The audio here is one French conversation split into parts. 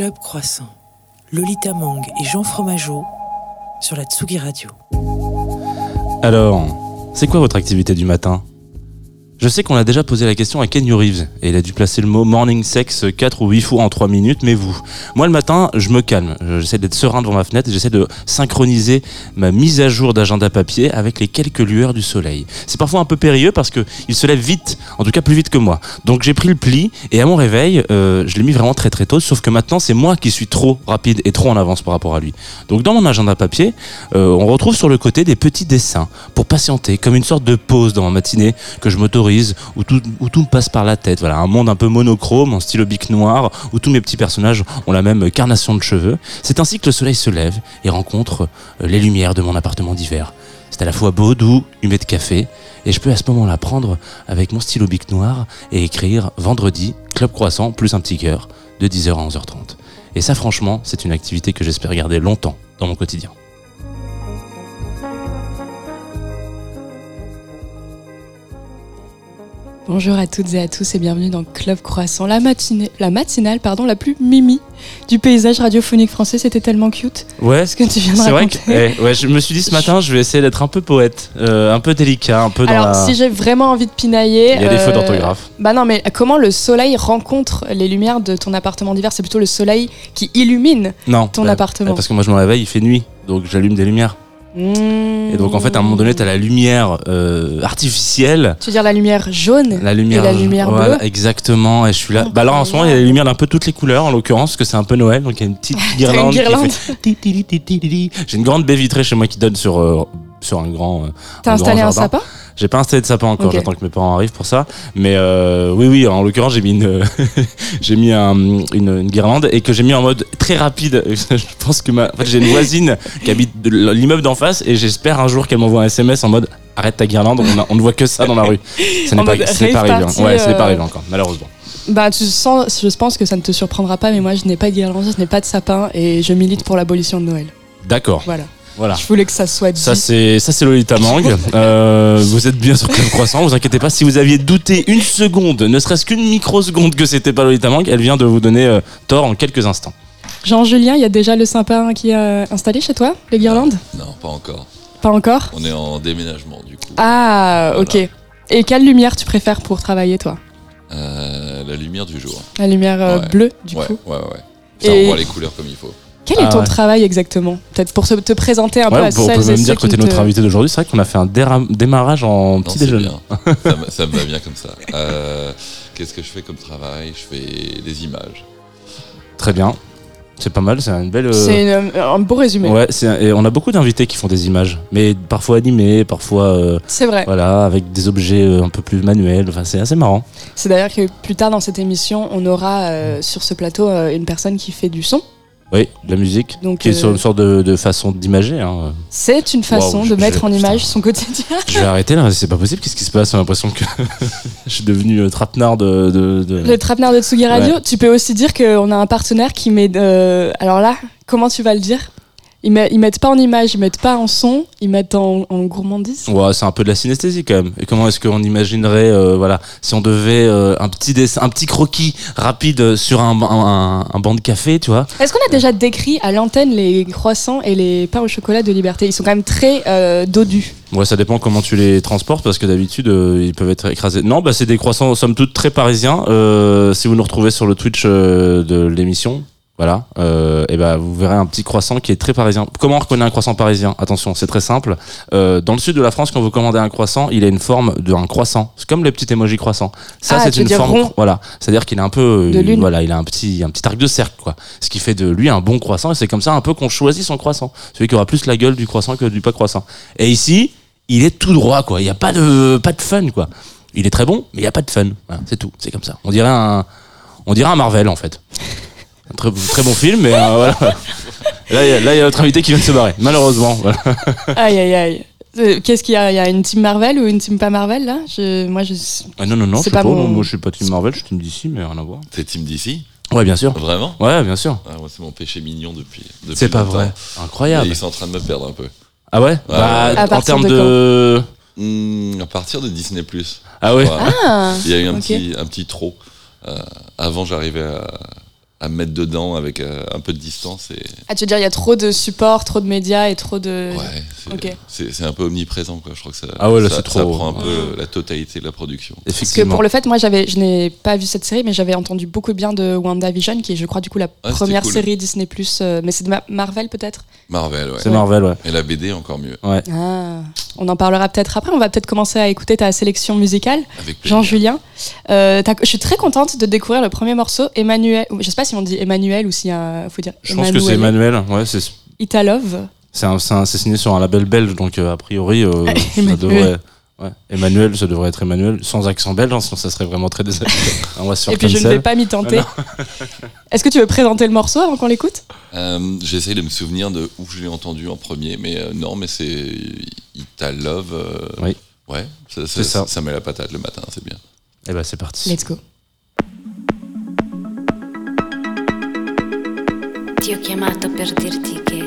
Club Croissant, Lolita Mang et Jean Fromageau sur la Tsugi Radio. Alors, c'est quoi votre activité du matin? Je sais qu'on a déjà posé la question à Ken Reeves et il a dû placer le mot morning sex 4 ou 8 fois en 3 minutes, mais vous Moi le matin, je me calme, j'essaie d'être serein devant ma fenêtre j'essaie de synchroniser ma mise à jour d'agenda papier avec les quelques lueurs du soleil. C'est parfois un peu périlleux parce que il se lève vite, en tout cas plus vite que moi. Donc j'ai pris le pli et à mon réveil, euh, je l'ai mis vraiment très très tôt, sauf que maintenant c'est moi qui suis trop rapide et trop en avance par rapport à lui. Donc dans mon agenda papier, euh, on retrouve sur le côté des petits dessins pour patienter, comme une sorte de pause dans ma matinée que je m'autorise, où tout, me passe par la tête. Voilà, un monde un peu monochrome, en stylo bic noir, où tous mes petits personnages ont la même carnation de cheveux. C'est ainsi que le soleil se lève et rencontre euh, les lumières de mon appartement d'hiver. C'est à la fois beau, doux, humé de café, et je peux à ce moment-là prendre avec mon stylo bic noir et écrire vendredi, club croissant plus un petit cœur, de 10h à 11h30. Et ça, franchement, c'est une activité que j'espère garder longtemps dans mon quotidien. Bonjour à toutes et à tous et bienvenue dans Club Croissant, la, matinée, la matinale pardon, la plus mimi du paysage radiophonique français. C'était tellement cute Ouais, ce que tu viens de c'est vrai raconter. que eh, ouais, je me suis dit ce matin, je vais essayer d'être un peu poète, euh, un peu délicat, un peu dans Alors, la... si j'ai vraiment envie de pinailler. Il y a des euh, fautes d'orthographe. Bah non, mais comment le soleil rencontre les lumières de ton appartement d'hiver? C'est plutôt le soleil qui illumine Non, ton bah, appartement. parce que moi je me réveille, il fait nuit, donc j'allume des lumières. Mmh. Et donc en fait, à un moment donné, t'as la lumière euh, artificielle, Tu veux dire la lumière jaune la lumière, Et la lumière voilà, bleue exactement. Et je suis là. Oh, bah alors en ce moment, il y a la lumière d'un peu toutes les couleurs, en l'occurrence, parce que c'est un peu Noël, donc il y a une petite guirlande. guirlande. fait. J'ai une grande baie vitrée chez moi qui donne sur euh, sur un grand. euh, T'as installé un sapin? J'ai pas installé de sapin encore, j'attends que mes parents arrivent pour ça. Mais euh, oui, oui, en l'occurrence, j'ai mis une, j'ai mis un- une, une guirlande et que j'ai mis en mode très rapide. Je pense que ma, en fait, j'ai une voisine qui habite l'immeuble d'en face et j'espère un jour qu'elle m'envoie un SMS en mode arrête ta guirlande, on, a- on ne voit que ça dans la rue. Ce n'est pas, n'est pas arrivé. Ouais, ce n'est pas euh, arrivé encore, malheureusement. Bah, tu sens, je pense que ça ne te surprendra pas, mais moi, je n'ai pas de guirlande, je n'ai pas de sapin et je milite pour l'abolition de Noël. D'accord, Voilà. Voilà. Je voulais que ça soit dit. Ça c'est ça c'est Lolita Mang. Euh, vous êtes bien sur Club Croissant. Vous inquiétez pas. Si vous aviez douté une seconde, ne serait-ce qu'une microseconde que c'était pas Lolita Mang, elle vient de vous donner euh, tort en quelques instants. Jean-Julien, il y a déjà le sapin qui est euh, installé chez toi, les guirlandes? Non, pas encore. Pas encore? On est en déménagement du coup. Ah, Voilà. ok. Et quelle lumière tu préfères pour travailler, toi? Euh, la lumière du jour. La lumière Ouais. bleue, du ouais, coup ouais, ouais. Ça Et- envoie les couleurs comme il faut. Quel Ah est ton ouais. travail exactement Peut-être pour se- te présenter un peu Ouais, à on peut, on celles peut et même ceux dire que qui t'es notre te- invité d'aujourd'hui. C'est vrai qu'on a fait un démarrage en Non, petit déjeuner. ça, me, ça me va bien comme ça. Euh, Qu'est-ce que je fais comme travail? Je fais des images. Très bien. C'est pas mal. C'est une belle. euh, C'est une- un beau résumé. Ouais, et on a beaucoup d'invités qui font des images, mais parfois animées, parfois euh, C'est vrai. voilà, avec des objets euh, un peu plus manuels. Enfin, c'est assez marrant. C'est d'ailleurs que plus tard dans cette émission, on aura euh, sur ce plateau euh, une personne qui fait du son. Oui, de la musique, Donc, qui est euh, sur une sorte de, de façon d'imager. Hein. c'est une façon de mettre en putain. image son quotidien. Je vais arrêter là, c'est pas possible. Qu'est-ce qui se passe? J'ai l'impression que je suis devenu euh, trapenard de. de, de- Le trapenard de Tsugi Radio, tu peux aussi dire qu'on a un partenaire qui met. euh, alors là, comment tu vas le dire? Ils, met- ils mettent pas en image, ils mettent pas en son, ils mettent en, en gourmandise. Ouais, c'est un peu de la synesthésie quand même. Et comment est-ce qu'on imaginerait, euh, voilà, si on devait euh, un petit dessin, un petit croquis rapide sur un, un, un banc de café, tu vois? Est-ce qu'on a déjà décrit à l'antenne les croissants et les pains au chocolat de Liberté? Ils sont quand même très euh, dodus. Ouais, ça dépend comment tu les transportes parce que d'habitude euh, ils peuvent être écrasés. Non, bah c'est des croissants somme toute très parisiens. Euh, si vous nous retrouvez sur le Twitch euh, de l'émission, voilà, euh, et ben vous verrez un petit croissant qui est très parisien. Comment on reconnaît un croissant parisien? Attention, c'est très simple. Euh, dans le sud de la France, quand vous commandez un croissant, il a une forme d'un croissant. C'est comme les petits emojis croissants. Ça, Ah, c'est une forme. rond? Voilà, c'est-à-dire qu'il a un peu, De euh, voilà, il a un petit, un petit arc de cercle, quoi. Ce qui fait de lui un bon croissant. Et c'est comme ça un peu qu'on choisit son croissant. Celui qui aura plus la gueule du croissant que du pas croissant. Et ici, il est tout droit, quoi. Il n'y a pas de, pas de fun, quoi. Il est très bon, mais il n'y a pas de fun. Voilà, c'est tout. C'est comme ça. On dirait un, on dirait un Marvel, en fait. Un très, très bon film, mais euh, voilà. Là, il y a- là, il y a notre invité qui vient de se barrer. Malheureusement, voilà. Aïe aïe aïe. Euh, Qu'est-ce qu'il y a? Il y a une team Marvel ou une team pas Marvel là? Je, Moi je. Ah, non, non, non, je C'est sais pas pas. mon- non, moi, je suis pas Team Marvel, je suis Team DC, mais rien à voir. C'est Team DC Ouais, bien sûr. Vraiment? Ouais, bien sûr. ah, C'est mon péché mignon depuis. depuis C'est pas vrai. Incroyable. ils sont en train de me perdre un peu. Ah ouais, Bah. À En partir termes de de. Hmm, à partir de Disney. Ah ouais? Ah Il y a eu un, petit, un petit trop. Euh, avant, j'arrivais à, à me mettre dedans avec euh, un peu de distance. Et, Ah, tu veux dire, il y a trop de supports, trop de médias et trop de. ouais, c'est ok. c'est- c'est un peu omniprésent. Quoi. Je crois que ça, Ah ouais, là, ça, c'est ça trop- prend un peu la totalité de la production. Parce que Effectivement. pour le fait, moi, j'avais, je n'ai pas vu cette série, mais j'avais entendu beaucoup bien de WandaVision, qui est, je crois, du coup, la c'était première cool. série Disney+, euh, mais c'est de Ma- Marvel, peut-être? Marvel, ouais. C'est Marvel, ouais. Et la BD, encore mieux. Ouais. Ah, on en parlera peut-être après. On va peut-être commencer à écouter ta sélection musicale, Avec plaisir. Jean-Julien. Euh, je suis très contente de découvrir le premier morceau, Emmanuel. Je sais pas si on dit Emmanuel ou s'il faut dire Je pense que c'est Emmanuel. Ouais, c'est Italove. c'est signé sur un label belge, donc euh, a priori, euh, ça devrait. Ouais. Emmanuel, ça devrait être Emmanuel, sans accent belge, hein, sinon ça serait vraiment très désagréable. Et puis je ne vais pas m'y tenter. Est-ce que tu veux présenter le morceau avant qu'on l'écoute? Euh, J'essaye de me souvenir de où je l'ai entendu en premier, mais euh, non, mais c'est Ital Love. euh, Oui. Ouais, ça, C'est ça. ça met la patate le matin, c'est bien. Eh ben c'est parti. Let's go. Ti ho chiamato per dirti che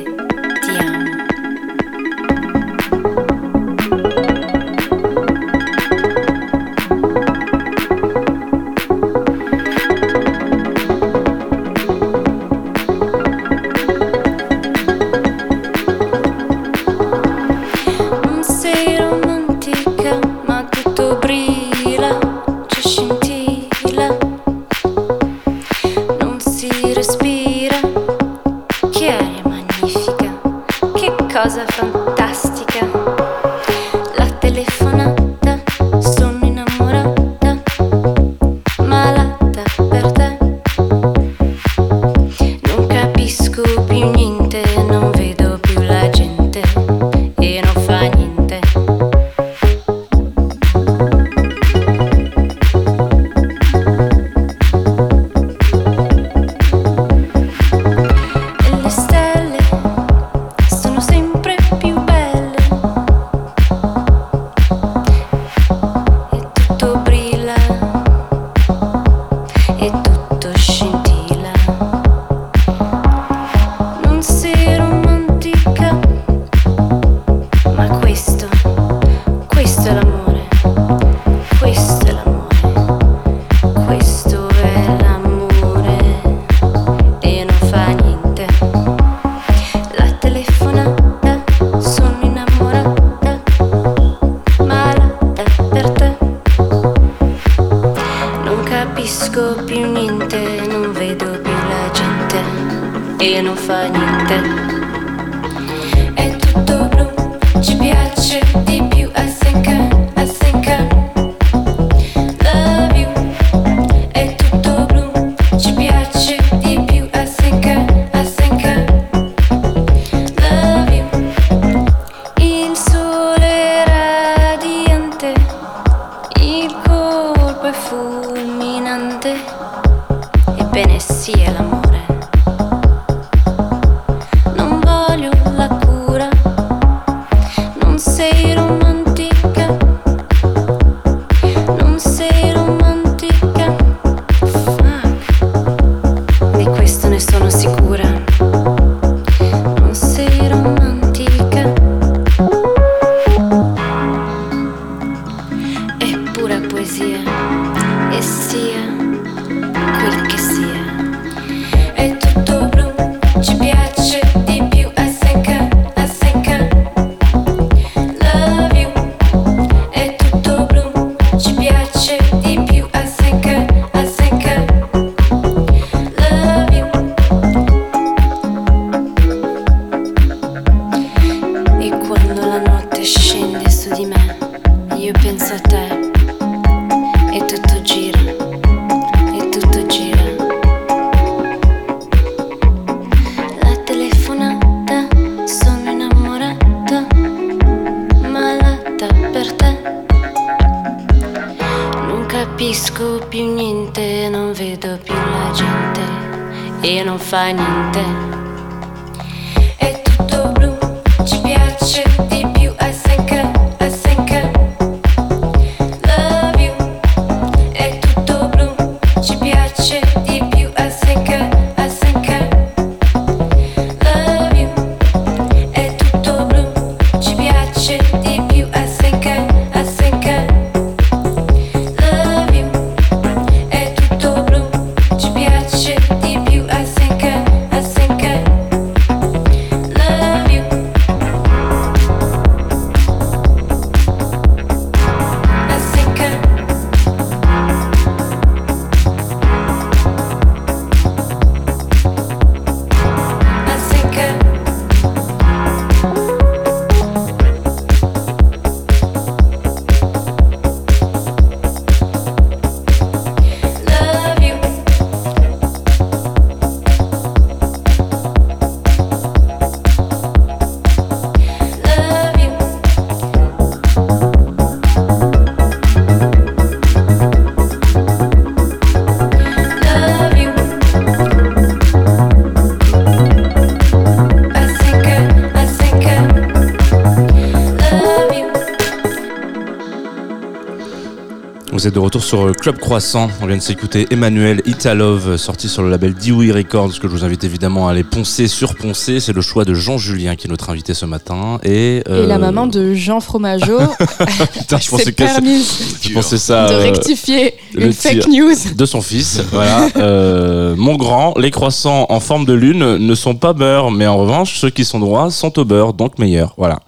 Vous êtes de retour sur euh, Club Croissant. On vient de s'écouter Emmanuel Italove, sorti sur le label Dewey Records, que je vous invite évidemment à aller poncer, surponcer. C'est le choix de Jean Julien qui est notre invité ce matin. Et, Et euh, la maman de Jean Fromageau Putain, je pensais que je pensais ça de euh, rectifier le une fake news. de son fils. voilà. Euh, mon grand, les croissants en forme de lune ne sont pas beurre, mais en revanche, ceux qui sont droits sont au beurre, donc meilleurs. Voilà.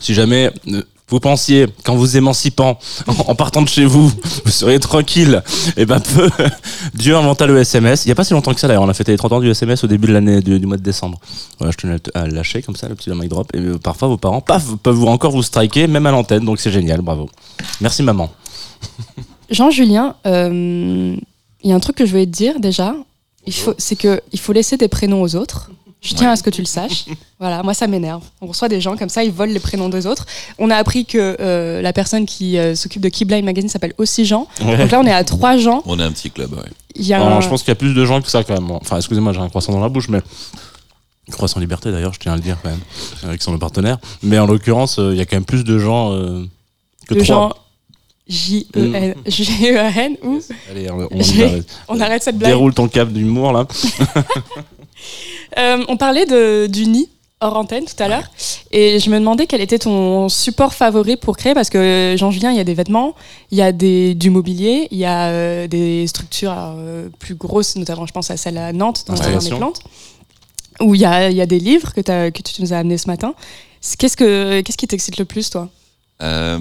Si jamais euh, vous pensiez qu'en vous émancipant, en, partant de chez vous, vous seriez tranquille, et ben peu, Dieu inventa le SMS. Il n'y a pas si longtemps que ça d'ailleurs, on a fêté les 30 ans du SMS au début de l'année du, du mois de décembre. Voilà, je tenais à lâcher comme ça, le petit mic drop. Et euh, parfois vos parents, paf, peuvent vous encore vous striker, même à l'antenne, donc c'est génial, bravo. Merci maman. Jean-Julien, euh, il y a un truc que je voulais te dire déjà. Il faut, c'est que il faut laisser des prénoms aux autres. Je tiens Ouais. à ce que tu le saches. Voilà, moi ça m'énerve. On reçoit des gens comme ça, ils volent les prénoms des autres. On a appris que euh, la personne qui euh, s'occupe de Keyblind Magazine s'appelle aussi Jean. Donc là, on est à trois Jean. On est un petit club, ouais. Il y a Non, un- je pense qu'il y a plus de gens que ça quand même. Enfin, excusez-moi, j'ai un croissant dans la bouche, mais. Croissant Liberté d'ailleurs, je tiens à le dire quand même, avec son partenaire. Mais en l'occurrence, euh, il y a quand même plus de gens euh, que de trois. Jean J-E-N G-E-N ou Allez, on, arrête. on arrête cette blague. déroule ton cap d'humour là. Euh, on parlait de, du nid hors antenne tout à l'heure et je me demandais quel était ton support favori pour créer parce que Jean-Julien, il y a des vêtements, il y a des, du mobilier, il y a euh, des structures euh, plus grosses, notamment je pense à celle à Nantes dans le jardin des Installation. plantes, où il y a, il y a des livres que, tu nous as amenés ce matin. Qu'est-ce, que, qu'est-ce qui t'excite le plus toi? Euh,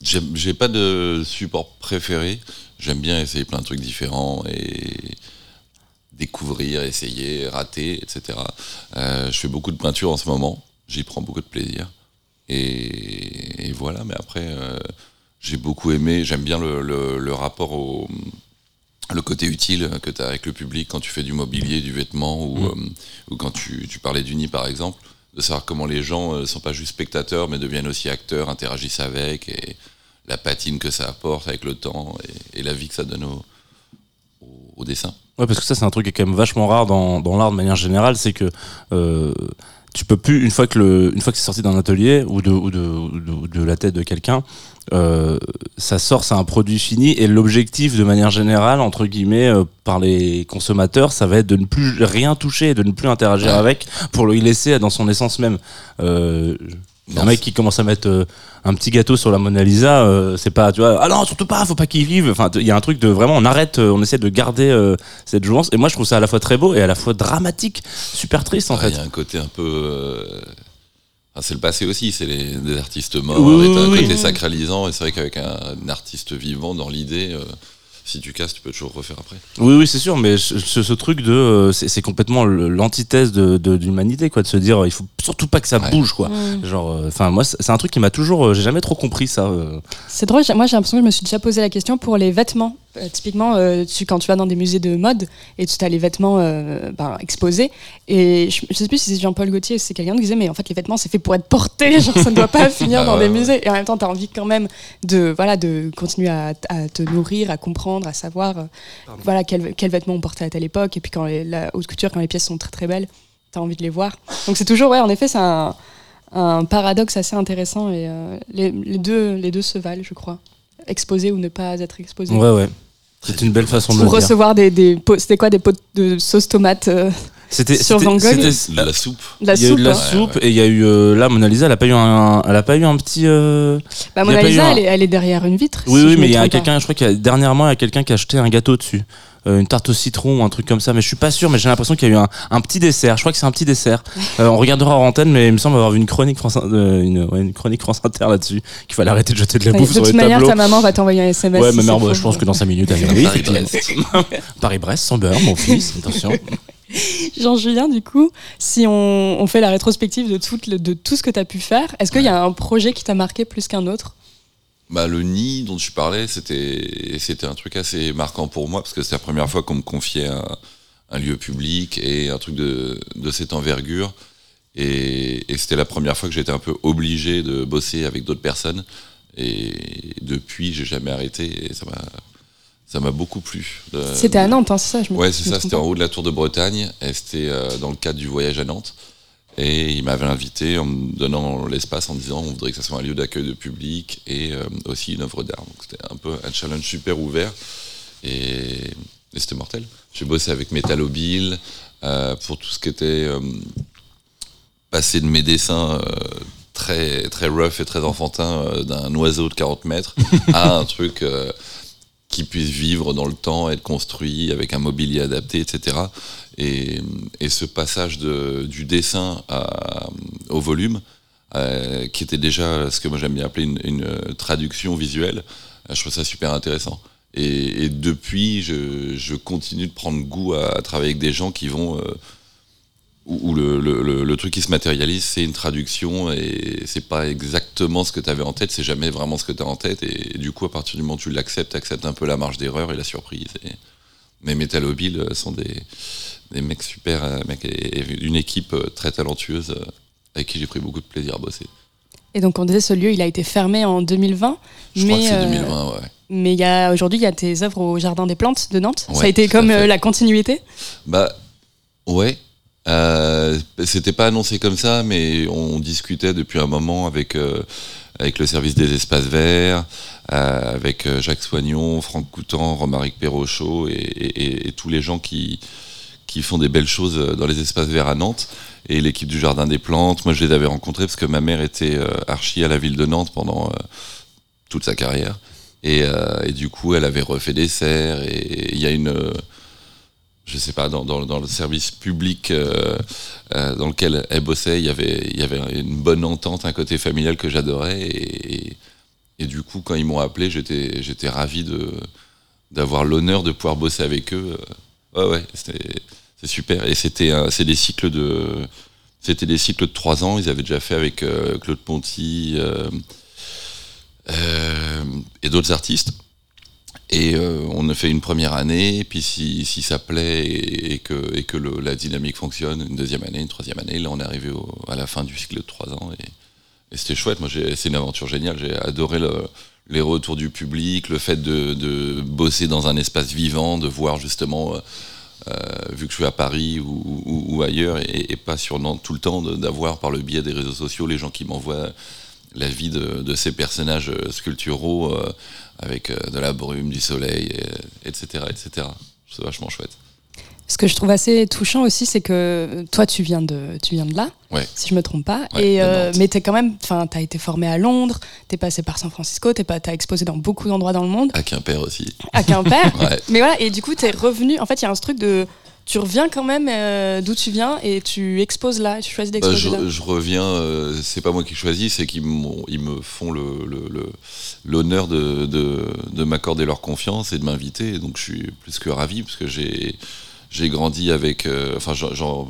J'ai pas de support préféré. J'aime bien essayer plein de trucs différents et découvrir, essayer, rater, etc. Euh, je fais beaucoup de peinture en ce moment. J'y prends beaucoup de plaisir. Et, et voilà, mais après, euh, j'ai beaucoup aimé. J'aime bien le, le- le rapport au le côté utile que tu as avec le public quand tu fais du mobilier, du vêtement ou, euh, ou quand tu, tu parlais du nid par exemple, de savoir comment les gens ne sont pas juste spectateurs mais deviennent aussi acteurs, interagissent avec et la patine que ça apporte avec le temps et, et la vie que ça donne au, au, au dessin. Ouais, parce que ça, c'est un truc qui est quand même vachement rare dans, dans l'art de manière générale, c'est que euh, tu peux plus, une fois que, le, une fois que c'est sorti d'un atelier ou de, ou de, ou de, ou de la tête de quelqu'un, euh, ça sort, c'est un produit fini, et l'objectif, de manière générale, entre guillemets, euh, par les consommateurs, ça va être de ne plus rien toucher, de ne plus interagir avec, pour le laisser dans son essence même. Un mec qui commence à mettre euh, un petit gâteau sur la Mona Lisa, euh, c'est pas, tu vois, ah non, surtout pas, faut pas qu'il vive. Enfin, il y a un truc de vraiment, on arrête, euh, on essaie de garder cette jouance. Et moi, je trouve ça à la fois très beau et à la fois dramatique, super triste en Ouais, Il fait. y a un côté un peu. c'est le passé aussi, c'est les, des artistes morts, Oui, et t'as oui, un oui. côté sacralisant, et c'est vrai qu'avec un, un artiste vivant dans l'idée, euh, si tu casses, tu peux toujours refaire après. Oui, oui, c'est sûr, mais ce, truc de, euh, c'est c'est complètement l'antithèse de, de, de l'humanité, quoi, de se dire, euh, il faut surtout pas que ça Ouais. bouge, quoi. Genre, euh, enfin, moi, c'est un truc qui m'a toujours, j'ai jamais trop compris ça. euh. C'est drôle, j'ai- moi j'ai l'impression que je me suis déjà posé la question pour les vêtements. Euh, typiquement, euh, tu, quand tu vas dans des musées de mode et tu as les vêtements euh, ben, exposés, et je, je sais plus si c'est Jean-Paul Gaultier c'est quelqu'un qui disait, mais en fait les vêtements c'est fait pour être porté, genre ça ne doit pas finir Ah dans ouais, des musées. Et en même temps, tu as envie quand même de, voilà, de continuer à, à te nourrir, à comprendre, à savoir voilà, quels vêtements on portait à telle époque, et puis quand les- la haute couture, quand les pièces sont très très belles, tu as envie de les voir. Donc c'est toujours, ouais, en effet, c'est un, un paradoxe assez intéressant et les, les deux, les deux se valent, je crois. Exposé ou ne pas être exposé. Ouais, ouais. C'est une belle façon de Pour le dire. recevoir des, des pots, c'était quoi des pots de sauce tomate, euh, C'était sur Van Gogh. c'était- De la soupe. de la il y a eu soupe. de la hein. soupe et il y a eu euh, là Mona Lisa elle a pas eu un elle a pas eu un petit euh, Bah, Mona Lisa, un- elle, est, elle est derrière une vitre. Oui, si oui, mais il y a quelqu'un, je crois qu'il y a dernièrement, il y a quelqu'un qui a acheté un gâteau dessus. Euh, une tarte au citron ou un truc comme ça, mais je suis pas sûr, mais j'ai l'impression qu'il y a eu un, un petit dessert. Je crois que c'est un petit dessert. Euh, on regardera en antenne, mais il me semble avoir vu une chronique France, euh, une, ouais, une chronique France Inter là-dessus, qu'il fallait arrêter de jeter de la Ouais, bouffe de sur toute les manière, tableaux. ta maman va t'envoyer un SMS. Ouais, si ma mère, bah, je pense que dans 5 minutes, elle oui. Paris-Brest. Paris-Brest, sans beurre, mon fils, attention. Jean-Julien, du coup, si on, on fait la rétrospective de tout, le- de tout ce que tu as pu faire, est-ce qu'il y a un projet qui t'a marqué plus qu'un autre? Bah, le nid dont tu parlais, c'était c'était un truc assez marquant pour moi parce que c'était la première fois qu'on me confiait un, un lieu public et un truc de, de cette envergure. Et, et c'était la première fois que j'étais un peu obligé de bosser avec d'autres personnes. Et depuis, j'ai jamais arrêté et ça m'a ça m'a beaucoup plu. C'était à Nantes, hein, c'est ça je me- Ouais, c'est ça, c'était en haut de la Tour de Bretagne et c'était euh, dans le cadre du voyage à Nantes. Et il m'avait invité en me donnant l'espace en disant on voudrait que ça soit un lieu d'accueil de public et euh, aussi une œuvre d'art. Donc c'était un peu un challenge super ouvert et, et c'était mortel. J'ai bossé avec Metalobile euh, pour tout ce qui était euh, passer de mes dessins euh, très très rough et très enfantins euh, d'un oiseau de 40 mètres à un truc qui puisse vivre dans le temps, être construit avec un mobilier adapté, etc. Et, ce passage du dessin au volume, euh, qui était déjà ce que moi j'aime bien appeler une, euh, traduction visuelle, euh, je trouve ça super intéressant. Et, depuis, je, continue de prendre goût à, travailler avec des gens qui vont où, le, truc qui se matérialise, c'est une traduction et c'est pas exactement ce que tu avais en tête, c'est jamais vraiment ce que tu as en tête. Et, du coup, à partir du moment où tu l'acceptes, tu acceptes un peu la marge d'erreur et la surprise. Et, mais Metalobile sont des, des mecs super, euh, et, une équipe euh, très talentueuse euh, avec qui j'ai pris beaucoup de plaisir à bosser. Et donc on disait ce lieu, il a été fermé en 2020. Je mais crois que c'est euh, 2020, ouais. Mais il y a aujourd'hui, il y a tes œuvres au Jardin des Plantes de Nantes. ça a été comme la continuité? Bah ouais. Euh, C'était pas annoncé comme ça, mais on discutait depuis un moment avec euh, avec le service des espaces verts, euh, avec Jacques Soignon, Franck Coutan, Romaric Perrochot et, et- et- et tous les gens qui qui font des belles choses euh, dans les espaces verts à Nantes et l'équipe du Jardin des Plantes. Moi, je les avais rencontrés parce que ma mère était euh, archi à la ville de Nantes pendant euh, toute sa carrière. Et, du coup, elle avait refait des serres. Et il y a une, je sais pas, dans, le service public dans lequel elle bossait, il y avait, il y avait une bonne entente, un côté familial que j'adorais. Et, et, du coup, quand ils m'ont appelé, j'étais, ravi d'avoir l'honneur de pouvoir bosser avec eux. Ouais, ouais, c'était, c'est super. Et c'était, c'est des cycles de, c'était des cycles de trois ans. Ils avaient déjà fait avec euh, Claude Ponty euh, euh, et d'autres artistes. Et on a fait une première année, puis si, si ça plaît et, que, et que la dynamique fonctionne, une deuxième année, une troisième année, là on est arrivé à la fin du cycle de trois ans et, c'était chouette. Moi, c'est une aventure géniale. J'ai adoré le- les retours du public, le fait de, bosser dans un espace vivant, de voir justement, vu que je suis à Paris ou, ailleurs, et, pas sur tout le temps, d'avoir par le biais des réseaux sociaux les gens qui m'envoient la vie de, ces personnages euh, sculpturaux euh, avec euh, de la brume, du soleil, et- etc., etc. C'est vachement chouette. Ce que je trouve assez touchant aussi, c'est que toi, tu viens de, tu viens de là, Ouais. si je me trompe pas. Ouais, et euh, mais t'es quand même, enfin, t'as été formé à Londres, t'es passé par San Francisco, t'es pas, t'as exposé dans beaucoup d'endroits dans le monde, À Quimper aussi. à Quimper. Ouais. mais voilà, et du coup, t'es revenu. En fait, il y a un truc de, tu reviens quand même euh, d'où tu viens et tu exposes là, tu choisis Bah, d'exposer là. je, reviens, euh, c'est pas moi qui choisis, c'est qu'ils ils me font le- le- le- l'honneur de, de, de m'accorder leur confiance et de m'inviter. Donc je suis plus que ravi parce que j'ai j'ai grandi avec. euh, Enfin, j'en-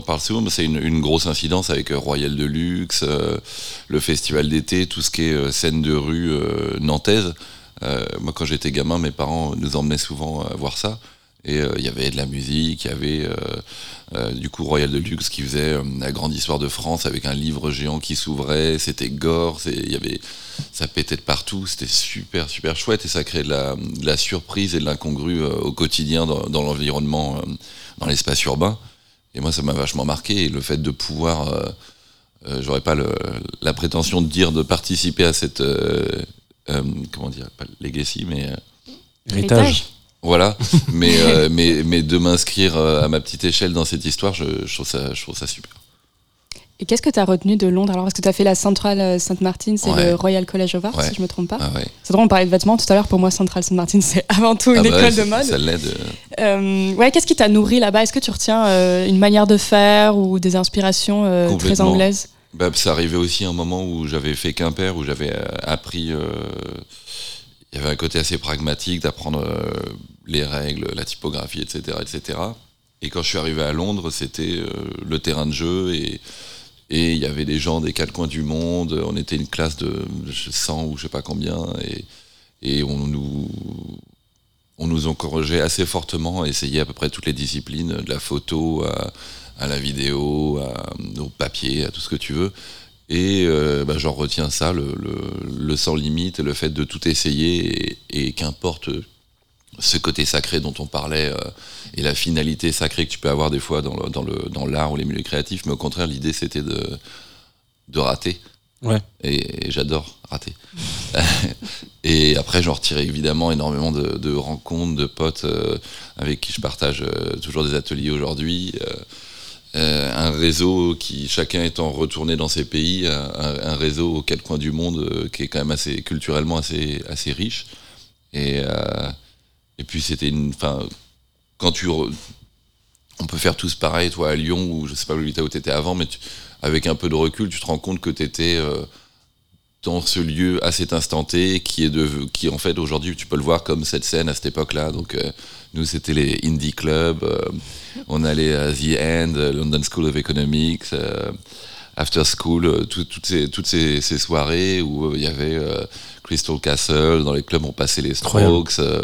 parle souvent, mais c'est une, grosse incidence avec euh, Royal de Luxe, euh, le festival d'été, tout ce qui est euh, scène de rue nantaise. Moi, quand j'étais gamin, mes parents nous emmenaient souvent voir ça. Et euh, il y avait de la musique, il y avait euh, euh, du coup Royal de Luxe qui faisait la grande histoire de France avec un livre géant qui s'ouvrait, c'était gore, il y avait, ça pétait de partout, c'était super super chouette et ça créait de la, de la surprise et de l'incongru au quotidien dans, dans l'environnement, dans l'espace urbain. Et moi ça m'a vachement marqué et le fait de pouvoir, euh, j'aurais pas le- la prétention de dire de participer à cette, euh, euh, comment dire, pas legacy mais Héritage. Voilà, mais, euh, mais, mais de m'inscrire euh, à ma petite échelle dans cette histoire, je, je trouve, ça, je trouve ça super. Et qu'est-ce que tu as retenu de Londres? Alors, est-ce que tu as fait la Central euh, St. Martin, c'est Ouais. le Royal College of Art, Ouais. si je me trompe pas Ah ouais. C'est drôle, on parlait de vêtements tout à l'heure. Pour moi, Central St. Martin, c'est avant tout une Ah bah école de mode. Ça l'aide. euh, ouais, qu'est-ce qui t'a nourri là-bas? Est-ce que tu retiens euh, une manière de faire ou des inspirations euh, très anglaises? Bah, ça arrivait aussi un moment où j'avais fait Quimper, où j'avais appris. Il y avait un côté assez pragmatique d'apprendre les règles, la typographie, etc., etc. Et quand je suis arrivé à Londres, c'était euh, le terrain de jeu et il y avait des gens des quatre coins du monde. On était une classe de 100 ou je sais pas combien et on nous on nous encourageait assez fortement à essayer à peu près toutes les disciplines, de la photo à, la vidéo, à, au papier, à tout ce que tu veux. Et euh, bah, j'en retiens ça, le, sans limite, le fait de tout essayer, et qu'importe ce côté sacré dont on parlait euh, et la finalité sacrée que tu peux avoir des fois dans, le, dans, le, dans l'art ou les milieux créatifs, mais au contraire, l'idée c'était de, de rater. Ouais. Et, et j'adore rater. et après, j'en retirais évidemment énormément de, de rencontres, de potes euh, avec qui je partage euh, toujours des ateliers aujourd'hui. Un réseau qui, chacun étant retourné dans ses pays, un, un réseau aux quatre coins du monde qui est quand même assez culturellement assez, assez riche. Et, et puis c'était une. Enfin, quand tu. re- on peut faire tous pareil, toi à Lyon, ou je sais pas où tu étais avant, mais tu- avec un peu de recul, tu te rends compte que tu étais dans ce lieu à cet instant T qui est de qui en fait aujourd'hui tu peux le voir comme cette scène à cette époque-là donc euh, nous c'était les indie clubs euh, on allait à The End euh, London School of Economics euh, After School euh, tout- toutes ces toutes ces, ces soirées où euh, il y avait euh, Crystal Castle dans les clubs on passait les. Strokes euh,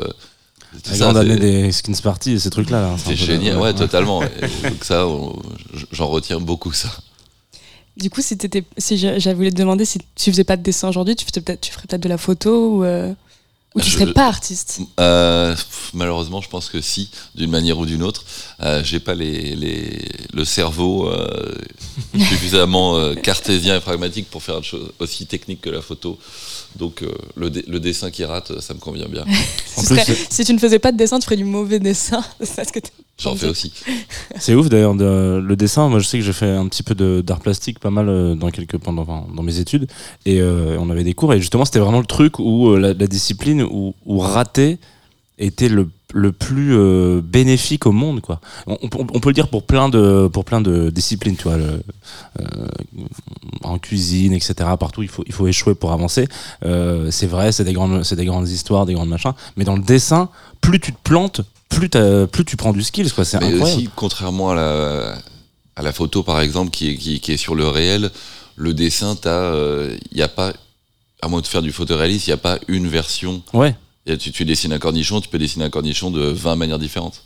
La ça, grande année des skins party et ces trucs-là. là, c'est génial ouais, totalement donc ça on- j'en retiens beaucoup ça Du coup, si, t'étais- si j'a- j'avais voulu te demander si tu faisais pas de dessin aujourd'hui, tu, ferais peut-être- tu ferais peut-être de la photo ou, euh, ou tu Je- serais pas artiste? Euh, malheureusement, je pense que si, d'une manière ou d'une autre. Euh, J'ai pas les, les, le cerveau euh, suffisamment euh, cartésien et pragmatique pour faire une chose aussi technique que la photo. Donc euh, le, dé- le dessin qui rate, ça me convient bien. En plus, serait- Si tu ne faisais pas de dessin, tu ferais du mauvais dessin. J'en fais aussi. C'est ouf d'ailleurs de- le dessin. Moi, je sais que j'ai fait un petit peu de- d'art plastique, pas mal euh, dans quelques pendant enfin, dans mes études, et euh, on avait des cours. Et justement, c'était vraiment le truc où euh, la, la discipline où, où rater était le, le plus euh, bénéfique au monde, quoi. On, on- on peut le dire pour plein de pour plein de disciplines, tu vois, le- euh, en cuisine, etc. Partout, il faut il faut échouer pour avancer. Euh, c'est vrai, c'est des grandes c'est des grandes histoires, des grandes machins. Mais dans le dessin, plus tu te plantes, plus, t'as- plus tu prends du skills, quoi. C'est Mais incroyable. aussi, contrairement à la, à la photo, par exemple, qui est, qui, qui est sur le réel, le dessin, il n'y a pas, à moins de faire du photoréalisme, il n'y a pas une version. Ouais. A- tu, tu dessines un cornichon, tu peux dessiner un cornichon de 20 manières différentes.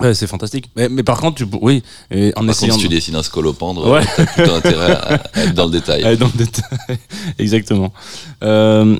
Ouais, c'est fantastique. Mais, mais par contre, tu, oui, et en Par essayant contre, si tu de- dessines un scolopendre, Ouais. t'as plutôt intérêt à, à être dans le détail. aller dans le détail. Exactement. Euh,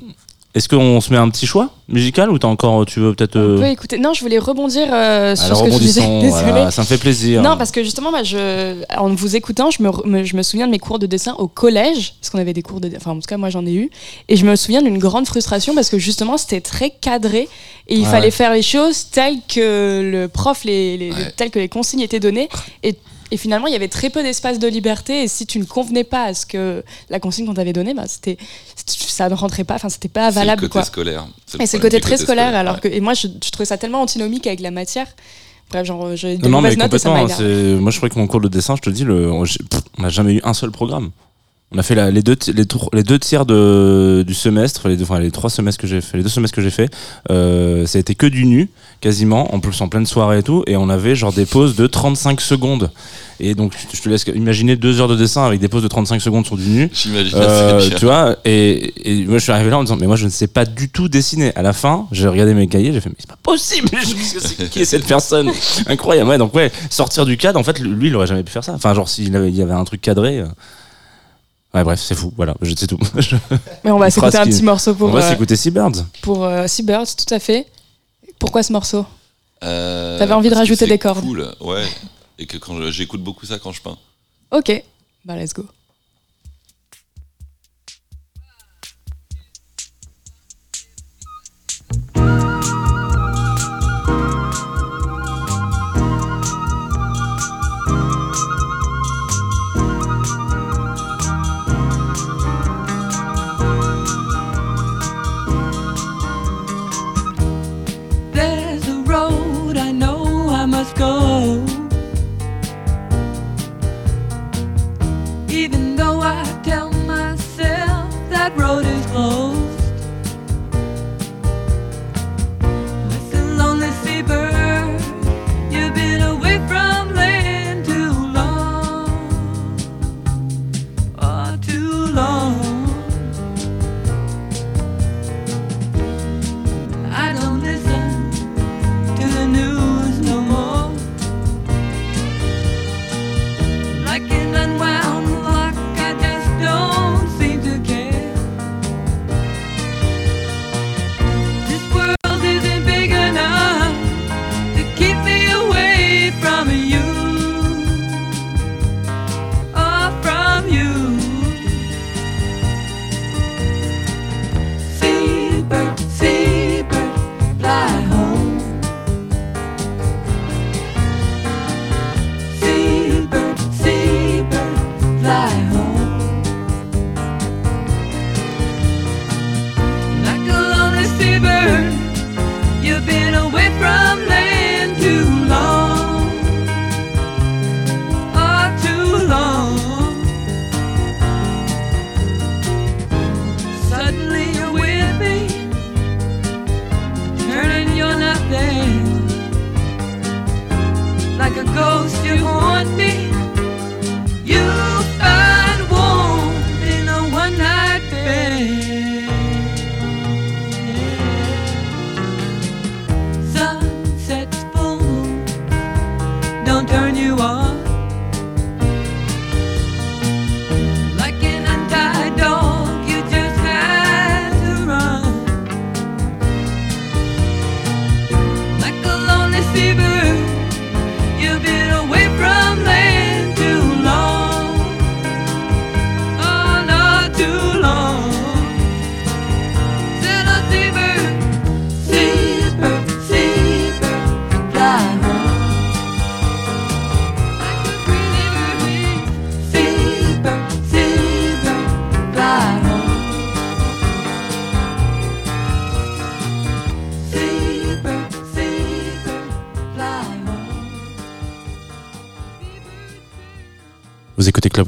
Est-ce qu'on se met un petit choix musical ou t'as encore, tu veux peut-être. On euh, peut écouter. Non, je voulais rebondir euh, sur Alors ce que tu disais. voilà, ça me fait plaisir. Non, parce que justement, moi, je, en vous écoutant, je me, je me souviens de mes cours de dessin au collège, parce qu'on avait des cours de, enfin, en tout cas, moi, j'en ai eu, et je me souviens d'une grande frustration parce que justement, c'était très cadré et il Ah fallait ouais. faire les choses telles que le prof, les, les- Ouais. telles que les consignes étaient données, et, et finalement, il y avait très peu d'espace de liberté, et si tu ne convenais pas à ce que la consigne qu'on t'avait donnée, bah, c'était, ça ne rentrait pas, enfin, c'était pas C'est le valable, côté quoi. scolaire. Et c'est le côté très scolaire, scolaire, alors ouais. que et moi je, je trouvais ça tellement antinomique avec la matière. Bref, genre j'ai des Non, non, mais mauvaises notes et ça Moi, je crois que mon cours de dessin, je te dis, le, on n'a jamais eu un seul programme. On a fait la- les, deux, ti- les, tours- les deux tiers de, du semestre, les, deux, enfin, les trois semestres que j'ai fait, les deux semestres que j'ai fait, euh, ça a été que du nu, quasiment, en plus en pleine soirée et tout, et on avait genre des pauses de 35 secondes. Et donc, je te laisse imaginer deux heures de dessin avec des pauses de 35 secondes sur du nu. J'imagine Euh, tu vois, et, et moi je suis arrivé là en me disant, mais moi je ne sais pas du tout dessiner. À la fin, j'ai regardé mes cahiers, j'ai fait, mais c'est pas possible, Je- c'est- qui est cette personne? Incroyable, ouais, donc ouais, sortir du cadre, en fait, lui il aurait jamais pu faire ça. Enfin, genre s'il avait, il y avait un truc cadré. euh, Ouais, bref, c'est fou, voilà, je sais tout. Mais on va s'écouter un qui- petit morceau On pour, va euh, s'écouter Seabirds. pour euh, Seabirds, tout à fait. Pourquoi ce morceau Euh, T'avais envie de rajouter c'est des cordes. Cool, ouais. Et que quand j'écoute beaucoup ça quand je peins. Ok, bah let's go.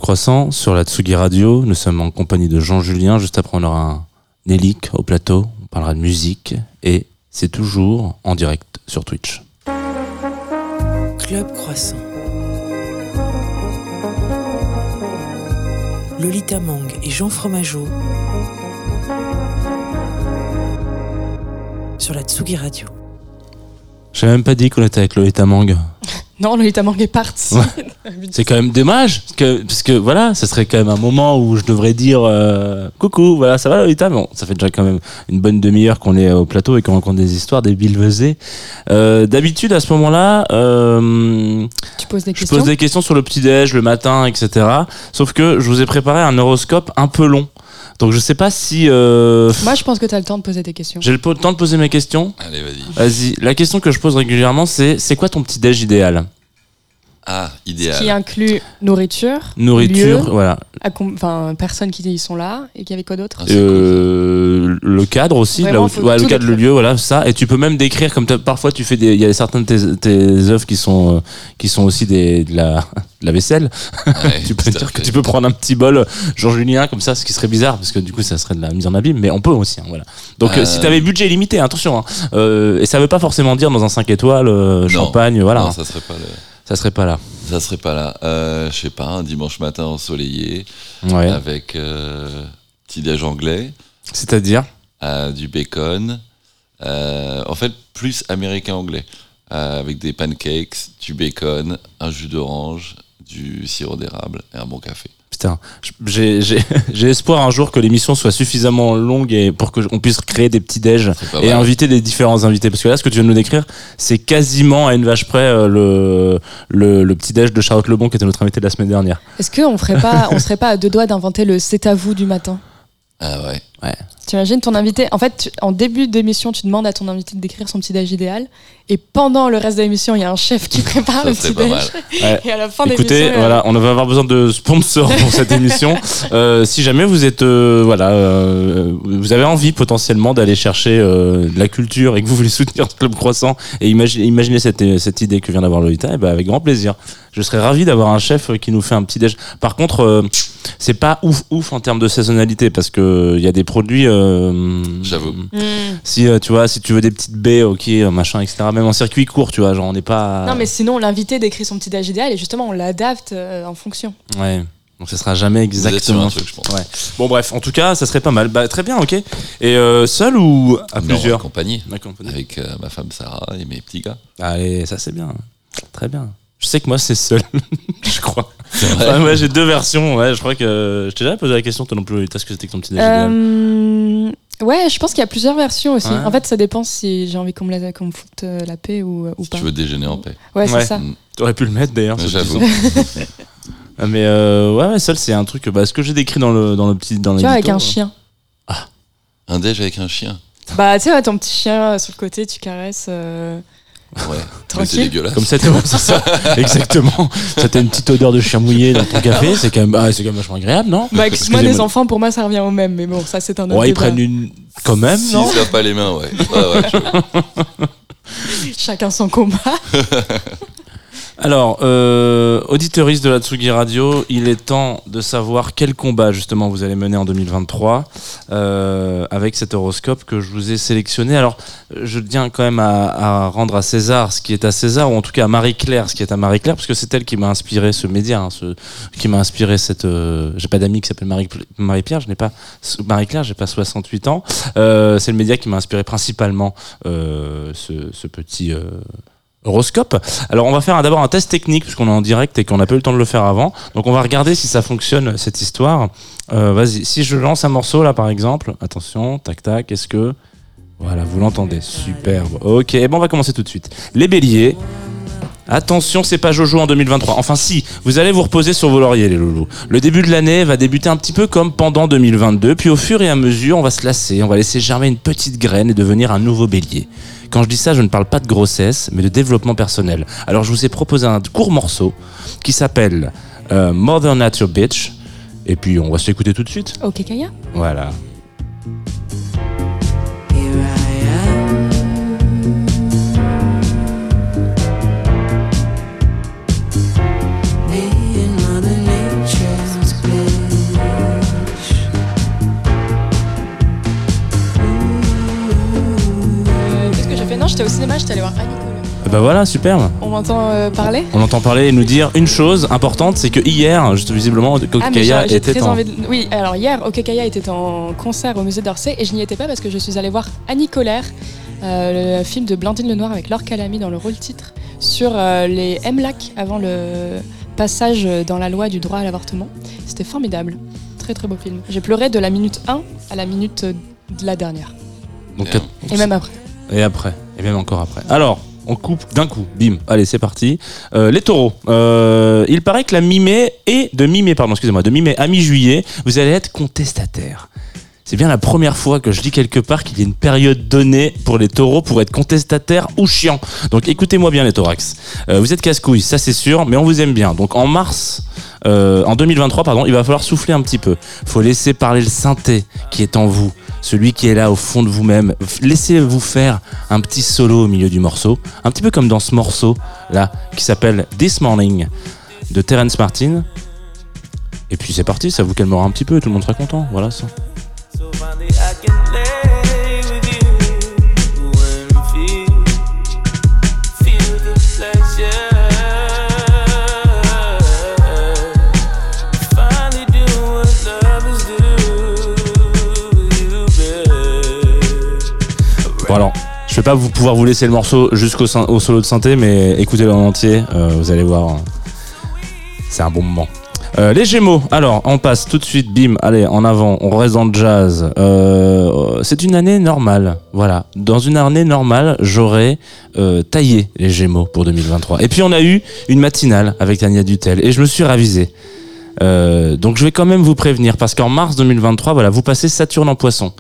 Croissant sur la Tsugi Radio. Nous sommes en compagnie de Jean-Julien. Juste après, on aura un Nélic au plateau. On parlera de musique. Et c'est toujours en direct sur Twitch. Club Croissant. Lolita Mang et Jean Fromageau sur la Tsugi Radio. J'avais même pas dit qu'on était avec Lolita Mang. Non, Lolita Mang est partie. C'est quand même dommage, parce que, parce que voilà, ça serait quand même un moment où je devrais dire euh, coucou, voilà, ça va Lolita Bon, ça fait déjà quand même une bonne demi-heure qu'on est au plateau et qu'on raconte des histoires, des bilvesées. Euh, D'habitude, à ce moment-là, euh, tu poses des je questions? pose des questions sur le petit-déj, le matin, etc. Sauf que je vous ai préparé un horoscope un peu long. Donc je sais pas si... euh, Moi, je pense que tu as le temps de poser des questions. j'ai le temps de poser mes questions. Allez, vas-y. Vas-y, la question que je pose régulièrement, c'est c'est quoi ton petit-déj idéal? Ah, idéal. Qui inclut nourriture, Nourriture, lieu, voilà. enfin, personnes qui y sont là, et qu'il y avait quoi d'autre Ah, cool, Euh, le cadre aussi, Vraiment, là où, faut ouais, le cadre, le lieu, voilà, ça. Et tu peux même décrire, comme parfois tu fais des, il y a certaines de tes, tes œuvres qui sont, euh, qui sont aussi des, de la, de la vaisselle. Ouais, tu peux dire que tu peux prendre un petit bol Jean-Julien comme ça, ce qui serait bizarre, parce que du coup ça serait de la mise en abîme, mais on peut aussi, hein, voilà. Donc euh, Euh. si t'avais budget limité, attention, hein, euh, et ça veut pas forcément dire dans un 5 étoiles, euh, Non. champagne, voilà, Non, hein, ça serait pas le- ça serait pas là. ça serait pas là. Euh, je sais pas, un dimanche matin ensoleillé Ouais. avec euh, petit déj anglais, C'est-à-dire euh, du bacon. euh, en fait, plus américain-anglais. euh, avec des pancakes, du bacon, un jus d'orange, du sirop d'érable et un bon café. Putain, j'ai j'ai- j'ai espoir un jour que l'émission soit suffisamment longue et pour qu'on puisse créer des petits déj et inviter des différents invités. Parce que là, ce que tu viens de nous décrire, c'est quasiment à une vache près euh, le, le, le petit déj de Charlotte Lebon qui était notre invité de la semaine dernière. Est-ce qu'on ferait pas, on serait pas à deux doigts d'inventer le c'est à vous du matin? Ah ouais. T'imagines ton invité En fait, tu- en début d'émission, tu demandes à ton invité de décrire son petit déj idéal, et pendant le reste de l'émission, il y a un chef qui prépare Ça le petit déj. Ouais. Et à la fin Écoutez, voilà, on va avoir besoin de sponsors pour cette émission. Euh, si jamais vous êtes, euh, voilà, euh, vous avez envie potentiellement d'aller chercher de la culture et que vous voulez soutenir Club Croissant et imaginer, imaginer cette, cette idée que vient d'avoir Lolita, eh ben avec grand plaisir. Je serais ravi d'avoir un chef qui nous fait un petit déj. Par contre, c'est pas ouf ouf en termes de saisonnalité parce que il y a des produits. euh, J'avoue. hmm. Si euh, tu vois, si tu veux des petites baies, ok, euh, machin, etc. Même en circuit court, tu vois, genre on n'est pas. Non, mais sinon, l'invité décrit son petit déj idéal, et justement, on l'adapte euh, en fonction. Ouais. Donc ça sera jamais exactement. un truc, je pense. Ouais. Bon bref, en tout cas, ça serait pas mal. Bah très bien, ok. Et euh, seul ou à Non, plusieurs? on peut dire. Avec euh, ma femme Sarah et mes petits gars. Allez, ça c'est bien. Très bien. Je sais que moi c'est seul, je crois. Ouais, ouais, j'ai deux versions. Ouais, je crois que je t'ai déjà posé la question, toi non plus. T'as ce que c'était que ton petit déj idéal Euh, ouais, je pense qu'il y a plusieurs versions aussi. Ouais. En fait, ça dépend si j'ai envie qu'on me, la, qu'on me foute euh, la paix ou, ou Si pas. tu veux déjeuner en paix. Ouais, c'est ça. Mm. T'aurais pu le mettre d'ailleurs. J'avoue. Ah, Mais euh, ouais, seul c'est un truc. Bah, ce que j'ai décrit dans le dans le petit dans Tu vois, avec un euh, chien. Un déj avec un chien. Bah, tu sais, ouais, ton petit chien euh, sur le côté, tu caresses. euh, Ouais. Tranquille. dégueulasse. Comme ça, c'est ça, exactement. Ça t'as une petite odeur de chien mouillé dans ton café, c'est quand même, ah, c'est quand même vachement agréable, non? Bah, excuse-moi, les enfants, pour moi, ça revient au même. Mais bon, ça, c'est un autre Ouais, ils débat. prennent une, quand même, S'ils non? se lavent pas les mains, ouais. Ouais, ouais, je- Chacun son combat. Alors, euh, de la Tsugi Radio, il est temps de savoir quel combat justement vous allez mener en 2023 euh, avec cet horoscope que je vous ai sélectionné. Alors, je tiens quand même à, à rendre à César ce qui est à César, ou en tout cas à Marie-Claire ce qui est à Marie-Claire, parce que c'est elle qui m'a inspiré ce média, hein, ce, qui m'a inspiré cette... euh, j'ai pas d'amis qui s'appelle Marie- Marie-Pierre, je n'ai pas... Marie-Claire, j'ai pas 68 ans. Euh, c'est le média qui m'a inspiré principalement euh, ce, ce petit... horoscope. Alors on va faire d'abord un test technique puisqu'on est en direct et qu'on n'a pas eu le temps de le faire avant. Donc on va regarder si ça fonctionne cette histoire. Euh, Vas-y, si je lance un morceau là par exemple, attention, tac tac, est-ce que voilà, vous l'entendez, superbe. Ok, bon on va commencer tout de suite. Les béliers. Attention, c'est pas Jojo en 2023. Enfin si, vous allez vous reposer sur vos lauriers les loulous. Le début de l'année va débuter un petit peu comme pendant 2022, puis au fur et à mesure, on va se lasser, on va laisser germer une petite graine et devenir un nouveau bélier. Quand je dis ça, je ne parle pas de grossesse, mais de développement personnel. Alors je vous ai proposé un court morceau qui s'appelle euh, Mother Nature Bitch. Et puis on va se l'écouter tout de suite. Ok, Kaya Voilà. Non, j'étais au cinéma, j'étais allé voir Annie. Et bah voilà, superbe. On m'entend euh, parler? On entend parler et nous dire une chose importante, c'est que hier, juste visiblement, Ah, j'ai- j'ai était très en... envie de- Oui, alors hier, Okekaya était en concert au musée d'Orsay et je n'y étais pas parce que je suis allée voir Annie Colère, euh, le film de Blandine Lenoir avec Laure Calamy dans le rôle titre, sur euh, les MLAC avant le passage dans la loi du droit à l'avortement. C'était formidable. Très très beau film. J'ai pleuré de la minute 1 à la minute de la dernière. Donc. Et même après. Et après, et même encore après. Alors, on coupe d'un coup, bim. Allez, c'est parti. Euh, les taureaux. Euh, il paraît que la mi-mai et de mi-mai, pardon, excusez-moi, de mi-mai à mi-juillet, vous allez être contestataire. C'est bien la première fois que je lis quelque part qu'il y a une période donnée pour les taureaux pour être contestataire ou chiant. Donc écoutez-moi bien les thorax. Euh, vous êtes casse-couilles, ça c'est sûr, mais on vous aime bien. Donc en mars, en 2023, pardon, il va falloir souffler un petit peu. faut laisser parler le synthé qui est en vous, celui qui est là au fond de vous-même. Laissez-vous faire un petit solo au milieu du morceau, un petit peu comme dans ce morceau là qui s'appelle This Morning de Terence Martin. Et puis c'est parti, ça vous calmera un petit peu, tout le monde sera content. Voilà ça. Alors, je vais pas vous pouvoir vous laisser le morceau jusqu'au solo de synthé, mais écoutez-le en entier, euh, vous allez voir, euh, c'est un bon moment. Euh, les Gémeaux, alors on passe tout de suite, bim, allez en avant, on reste dans le jazz. C'est une année normale, voilà. Dans une année normale, j'aurais taillé les Gémeaux pour 2023. Et puis on a eu une matinale avec Tania Dutel et je me suis ravisé. Donc je vais quand même vous prévenir parce qu'en mars 2023, voilà, vous passez Saturne en Poisson.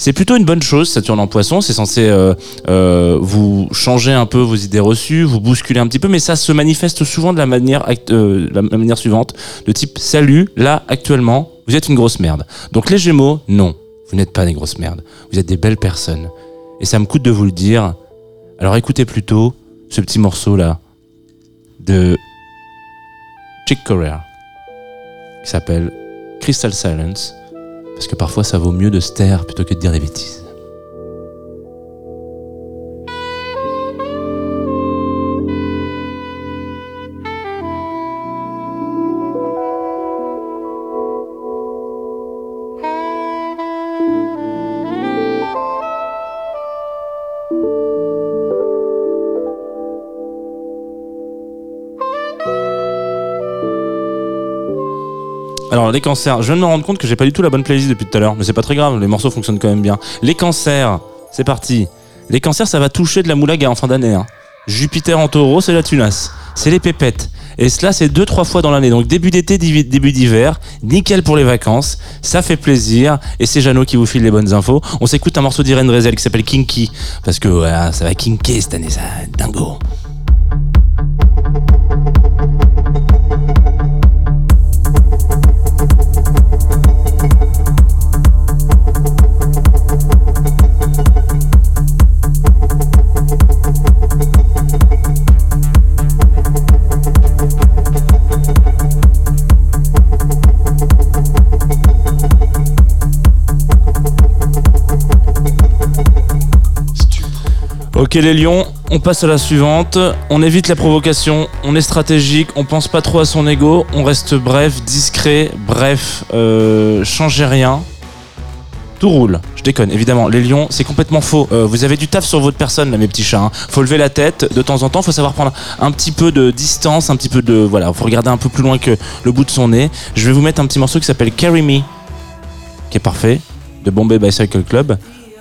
C'est plutôt une bonne chose, Saturne en Poisson. C'est censé euh, euh, vous changer un peu vos idées reçues, vous bousculer un petit peu, mais ça se manifeste souvent de la manière, euh, la manière suivante, de type salut, là actuellement, vous êtes une grosse merde. Donc les Gémeaux, non, vous n'êtes pas des grosses merdes. Vous êtes des belles personnes. Et ça me coûte de vous le dire. Alors écoutez plutôt ce petit morceau là de Chick Corea qui s'appelle Crystal Silence. Parce que parfois ça vaut mieux de se taire plutôt que de dire des bêtises. Alors les cancers, je viens de me rendre compte que j'ai pas du tout la bonne playlist depuis tout à l'heure, mais c'est pas très grave, les morceaux fonctionnent quand même bien. Les cancers, c'est parti. Les cancers, ça va toucher de la moulaga en fin d'année. hein. Jupiter en taureau, c'est la tunasse. C'est les pépettes. Et cela, c'est deux, trois fois dans l'année. Donc début d'été, début d'hiver, nickel pour les vacances. Ça fait plaisir. Et c'est Jeannot qui vous file les bonnes infos. On s'écoute un morceau d'Irène Drezel qui s'appelle Kinky. Parce que ça va kinker cette année, ça. Dingo. Ok les lions, on passe à la suivante. On évite la provocation, on est stratégique, on pense pas trop à son ego, on reste bref, discret, bref, euh, changez rien. Tout roule, je déconne, évidemment. Les lions, c'est complètement faux. Euh, vous avez du taf sur votre personne, là, mes petits chats. hein. Faut lever la tête de temps en temps, faut savoir prendre un petit peu de distance, un petit peu de. Voilà, faut regarder un peu plus loin que le bout de son nez. Je vais vous mettre un petit morceau qui s'appelle Carry Me, qui est parfait, de Bombay Bicycle Club.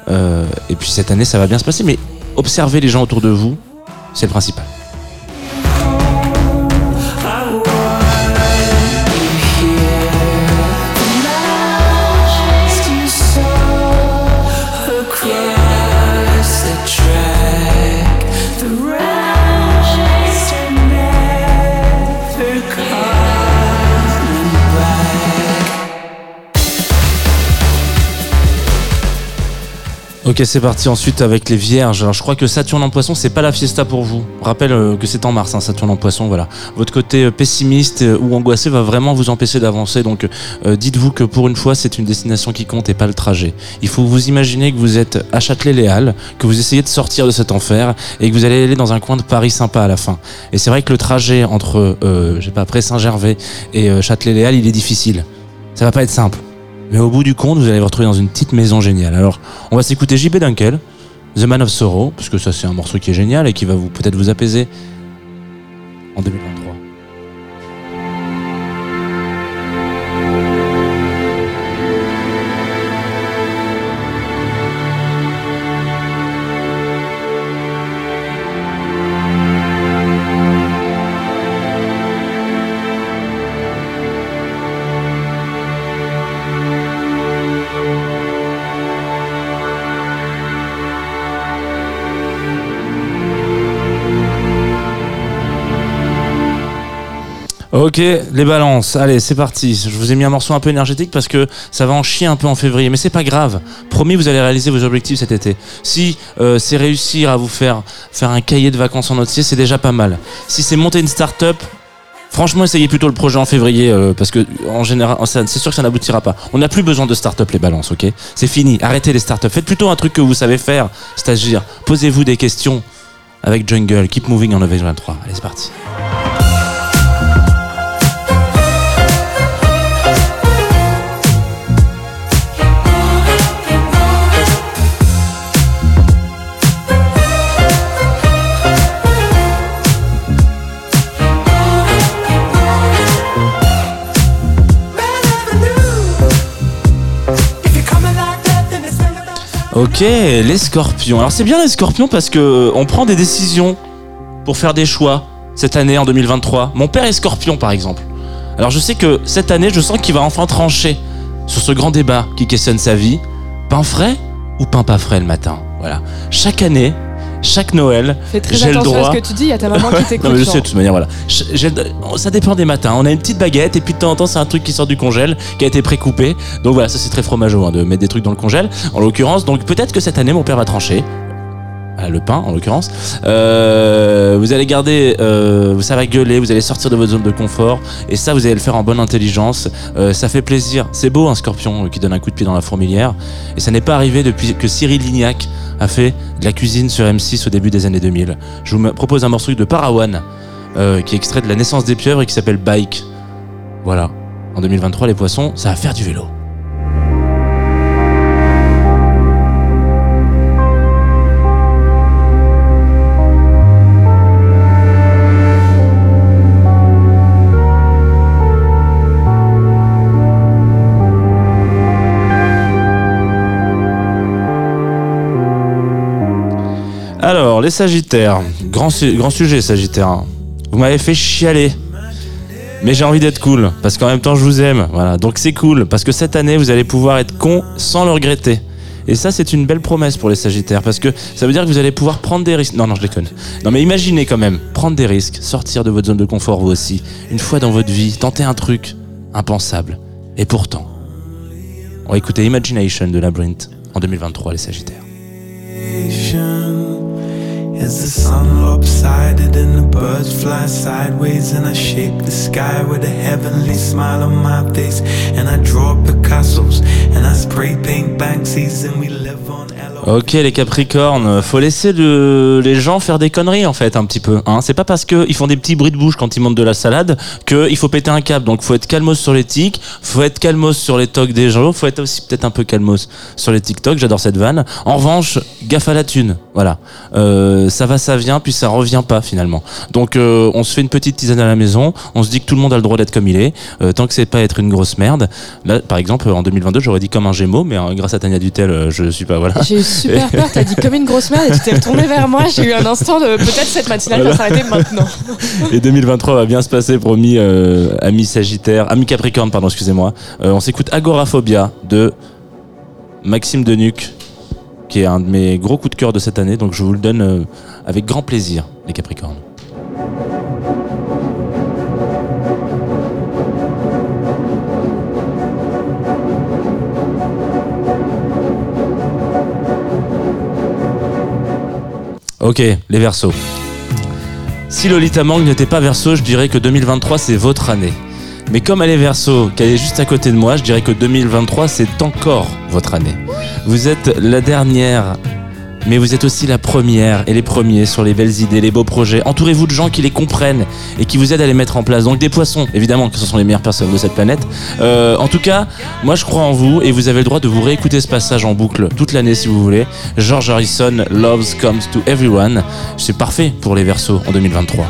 Euh, et puis cette année, ça va bien se passer, mais observez les gens autour de vous, c'est le principal. Ok, c'est parti ensuite avec les vierges. Alors, je crois que Saturne en poisson, c'est pas la fiesta pour vous. Rappelle euh, que c'est en mars, hein, Saturne en poisson, voilà. Votre côté euh, pessimiste euh, ou angoissé va vraiment vous empêcher d'avancer. Donc, dites-vous que pour une fois, c'est une destination qui compte et pas le trajet. Il faut vous imaginer que vous êtes à Châtelet-Les-Halles, que vous essayez de sortir de cet enfer et que vous allez aller dans un coin de Paris sympa à la fin. Et c'est vrai que le trajet entre, je sais pas, après Saint-Gervais et euh, Châtelet-Les-Halles, il est difficile. Ça va pas être simple. Mais au bout du compte, vous allez vous retrouver dans une petite maison géniale. Alors, on va s'écouter JP Dunkel, The Man of Sorrow, parce que ça c'est un morceau qui est génial et qui va vous peut-être vous apaiser en 2023. Ok, les balances. Allez, c'est parti. Je vous ai mis un morceau un peu énergétique parce que ça va en chier un peu en février. Mais c'est pas grave. Promis, vous allez réaliser vos objectifs cet été. Si euh, c'est réussir à vous faire faire un cahier de vacances en entier, c'est déjà pas mal. Si c'est monter une start-up, franchement, essayez plutôt le projet en février euh, parce que en général, c'est sûr que ça n'aboutira pas. On n'a plus besoin de start-up les balances, ok? C'est fini. Arrêtez les start-up. Faites plutôt un truc que vous savez faire, c'est-à-dire posez-vous des questions avec Jungle. Keep moving en 2023. Allez, c'est parti. Ok, les scorpions. Alors c'est bien les scorpions parce que euh, on prend des décisions pour faire des choix cette année en 2023. Mon père est scorpion par exemple. Alors je sais que cette année, je sens qu'il va enfin trancher sur ce grand débat qui questionne sa vie. Pain frais ou pain pas frais le matin? Voilà. Chaque année, chaque Noël, j'ai le droit. à ce que tu dis, il y a ta maman qui t'écoute. Non mais je sais de toute manière voilà. J'ai- ça dépend des matins. On a une petite baguette et puis de temps en temps c'est un truc qui sort du congèle, qui a été précoupé. Donc voilà, ça c'est très fromageau hein, de mettre des trucs dans le congèle. En l'occurrence, donc peut-être que cette année mon père va trancher. Voilà, le pain en l'occurrence. Euh, vous allez garder, euh, ça va gueuler, vous allez sortir de votre zone de confort et ça vous allez le faire en bonne intelligence. Euh, ça fait plaisir. C'est beau un scorpion euh, qui donne un coup de pied dans la fourmilière et ça n'est pas arrivé depuis que Cyril Lignac a fait de la cuisine sur M6 au début des années 2000. Je vous propose un morceau de Parawan qui est extrait de la naissance des pieuvres et qui s'appelle Bike. Voilà. En 2023, les poissons, ça va faire du vélo. Alors, les Sagittaires. Grand, grand sujet, Sagittaire. Vous m'avez fait chialer. Mais j'ai envie d'être cool, parce qu'en même temps, je vous aime. Voilà. Donc c'est cool, parce que cette année, vous allez pouvoir être con sans le regretter. Et ça, c'est une belle promesse pour les Sagittaires, parce que ça veut dire que vous allez pouvoir prendre des risques. Non, non, je déconne. Non, mais imaginez quand même, prendre des risques, sortir de votre zone de confort, vous aussi. Une fois dans votre vie, tenter un truc impensable. Et pourtant, on va écouter Imagination de Labyrinth en 2023, les Sagittaires. The sun and the birds fly sideways? And I the sky with a heavenly smile on my face. And I draw Picasso's and I spray paint and we live on. Ok les Capricornes, faut laisser le- les gens faire des conneries en fait un petit peu. Hein. C'est pas parce qu'ils font des petits bruits de bouche quand ils montent de la salade qu'il faut péter un câble. Donc faut être calmos sur les tics, faut être calmos sur les tocs des gens, faut être aussi peut-être un peu calmos sur les TikTok. J'adore cette vanne. En revanche, gaffe à la thune. Voilà, Euh, ça va, ça vient, puis ça revient pas finalement. Donc euh, on se fait une petite tisane à la maison. On se dit que tout le monde a le droit d'être comme il est, euh, tant que c'est pas être une grosse merde. Là, par exemple, en 2022, j'aurais dit comme un Gémeaux, mais hein, grâce à Tania Dutel, euh, je suis pas voilà. J'ai eu super peur, t'as dit comme une grosse merde et tu t'es retourné vers moi. J'ai eu un instant de peut-être cette matinale va s'arrêter maintenant. Et 2023 va bien se passer, promis, amis Sagittaire, amis Capricorne, pardon, excusez-moi. On s'écoute Agoraphobia de Maxime Denuc, qui un de mes gros coups de cœur de cette année, donc je vous le donne euh, avec grand plaisir, les Capricornes. Ok, les Verseaux. Si Lolita Mang n'était pas Verseau, je dirais que 2023 c'est votre année. Mais comme elle est Verseau, qu'elle est juste à côté de moi, je dirais que 2023 c'est encore votre année. Vous êtes la dernière, mais vous êtes aussi la première et les premiers sur les belles idées, les beaux projets. Entourez-vous de gens qui les comprennent et qui vous aident à les mettre en place. Donc des poissons, évidemment, que ce sont les meilleures personnes de cette planète. Euh, en tout cas, moi je crois en vous et vous avez le droit de vous réécouter ce passage en boucle toute l'année si vous voulez. George Harrison, Loves Comes to Everyone. C'est parfait pour les Verseaux en 2023.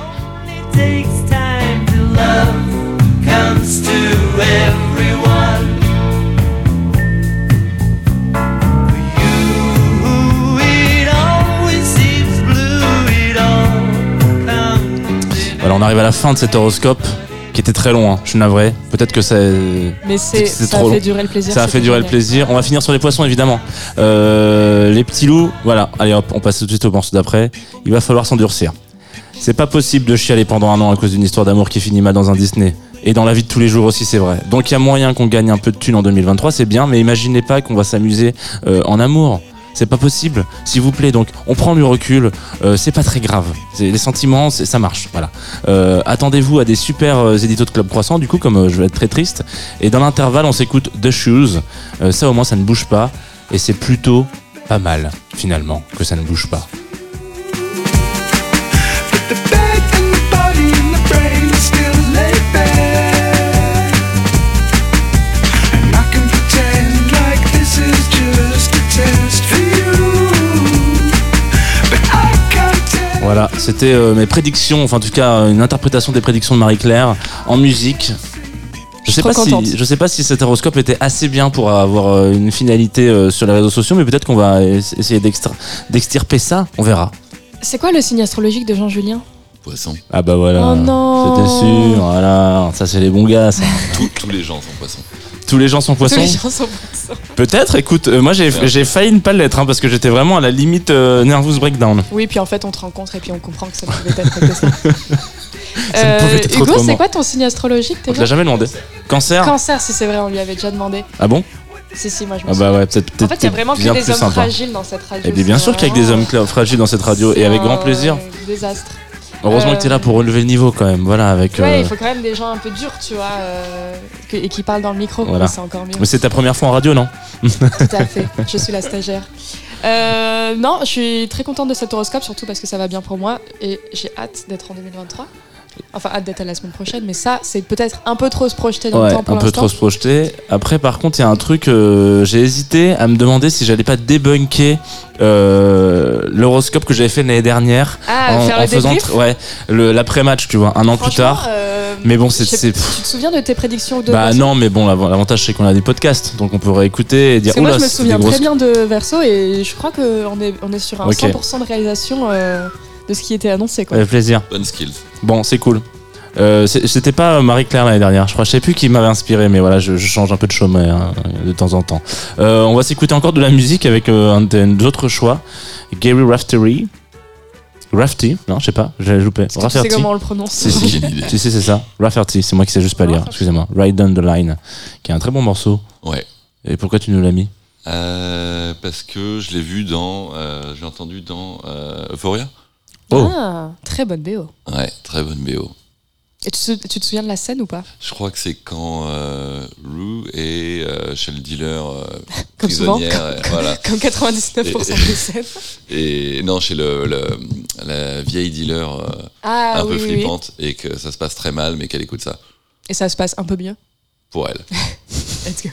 On arrive à la fin de cet horoscope qui était très long, hein, je suis navré. Peut-être que ça, Mais c'est ça a fait long. durer le plaisir. ça a fait durer le plaisir. On va finir sur les poissons évidemment. Euh, les petits loups, voilà. Allez hop, on passe tout de suite au morceau d'après. Il va falloir s'endurcir. C'est pas possible de chialer pendant un an à cause d'une histoire d'amour qui finit mal dans un Disney. Et dans la vie de tous les jours aussi, c'est vrai. Donc il y a moyen qu'on gagne un peu de thunes en 2023, c'est bien, mais imaginez pas qu'on va s'amuser euh, en amour. C'est pas possible, s'il vous plaît. Donc, on prend du recul. euh, c'est pas très grave. Les sentiments, ça marche. Voilà. Euh, Attendez-vous à des super euh, éditos de Club Croissant, du coup, comme je vais être très triste. Et dans l'intervalle, on s'écoute The Shoes. Ça, au moins, ça ne bouge pas. Et c'est plutôt pas mal, finalement, que ça ne bouge pas. Voilà, c'était euh, mes prédictions, enfin en tout cas une interprétation des prédictions de Marie-Claire en musique. Je sais, trop pas contente. si, je sais pas si cet horoscope était assez bien pour avoir euh, une finalité euh, sur les réseaux sociaux, mais peut-être qu'on va es- essayer d'extirper ça, on verra. C'est quoi le signe astrologique de Jean Julien Poisson. Ah bah voilà, Oh non. c'était sûr, voilà, ça c'est les bons gars, ça. Tous- tous les gens sont poissons. Tous les gens sont Tous poissons les gens sont poissons. Peut-être, écoute, euh, moi j'ai j'ai failli ne pas l'être, hein, parce que j'étais vraiment à la limite euh, nervous breakdown. Oui, puis en fait, on te rencontre et puis on comprend que ça pouvait être que ça. Ça pouvait être Hugo, autrement. c'est quoi ton signe astrologique On te l'a jamais demandé. Cancer Cancer, si c'est vrai, on lui avait déjà demandé. Ah bon Si, si, moi je me Ah bah ouais, peut-être En fait, il y a vraiment que bien des hommes sympa. fragiles dans cette radio. Eh bien, bien sûr qu'il y a que des hommes fragiles dans cette radio, et avec grand plaisir. Désastre. Heureusement Euh, que tu es là pour relever le niveau quand même. Voilà, avec. Ouais, euh, il faut quand même des gens un peu durs, tu vois, euh, que- et qui parlent dans le micro. Voilà. C'est encore mieux. Mais c'est ta première fois en radio, non Tout à fait. Je suis la stagiaire. Euh, non, je suis très contente de cet horoscope, surtout parce que ça va bien pour moi et j'ai hâte d'être en 2023. Enfin, hâte d'être à la semaine prochaine, mais ça, c'est peut-être un peu trop se projeter dans Ouais, le temps pour un peu trop se projeter. Après, par contre, il y a un truc, euh, j'ai hésité à me demander si j'allais pas débunker euh, l'horoscope que j'avais fait l'année dernière Ah, en, faire en le faisant ouais, l'après-match, tu vois, un an plus tard. euh, Mais bon, c'est- Tu te souviens de tes prédictions de Bah non, mais bon, l'av- l'avantage c'est qu'on a des podcasts, donc on peut réécouter et dire Parce que moi, je me souviens grosses- très bien de Verso et je crois qu'on est, on est sur un Ok. 100% de réalisation de ce qui était annoncé. Quoi. Avec plaisir. Bonne skills. Bon, c'est cool. Euh, C'était pas Marie-Claire l'année dernière, je crois. Je sais plus qui m'avait inspiré, mais voilà, je, je change un peu de chemin hein, de temps en temps. Euh, on va s'écouter encore de la musique avec euh, un de nos autres choix. Gary Raftery. Rafty, non, je sais pas, j'ai loupé. Est-ce que tu sais Rafferty. comment on le prononce J'ai si, si, c'est ça. Rafferty, c'est moi qui sais juste pas lire, Rafferty. excusez-moi. Ride Down the Line, qui est un très bon morceau. Ouais. Et pourquoi tu nous l'as mis Euh, parce que je l'ai vu dans. euh, je l'ai entendu dans euh, Euphoria. Oh. Ah, très bonne BO. Ouais, très bonne BO. Et tu, te- tu te souviens de la scène ou pas? Je crois que c'est quand euh, Rue est euh, chez le dealer euh, Comme souvent, prisonnière. euh, voilà. Comme 99% des scènes. Et non, chez le, le- la vieille dealer euh, Ah un oui, peu oui, oui. flippante et que ça se passe très mal, mais qu'elle écoute ça Et ça se passe un peu mieux. pour elle. Let's go.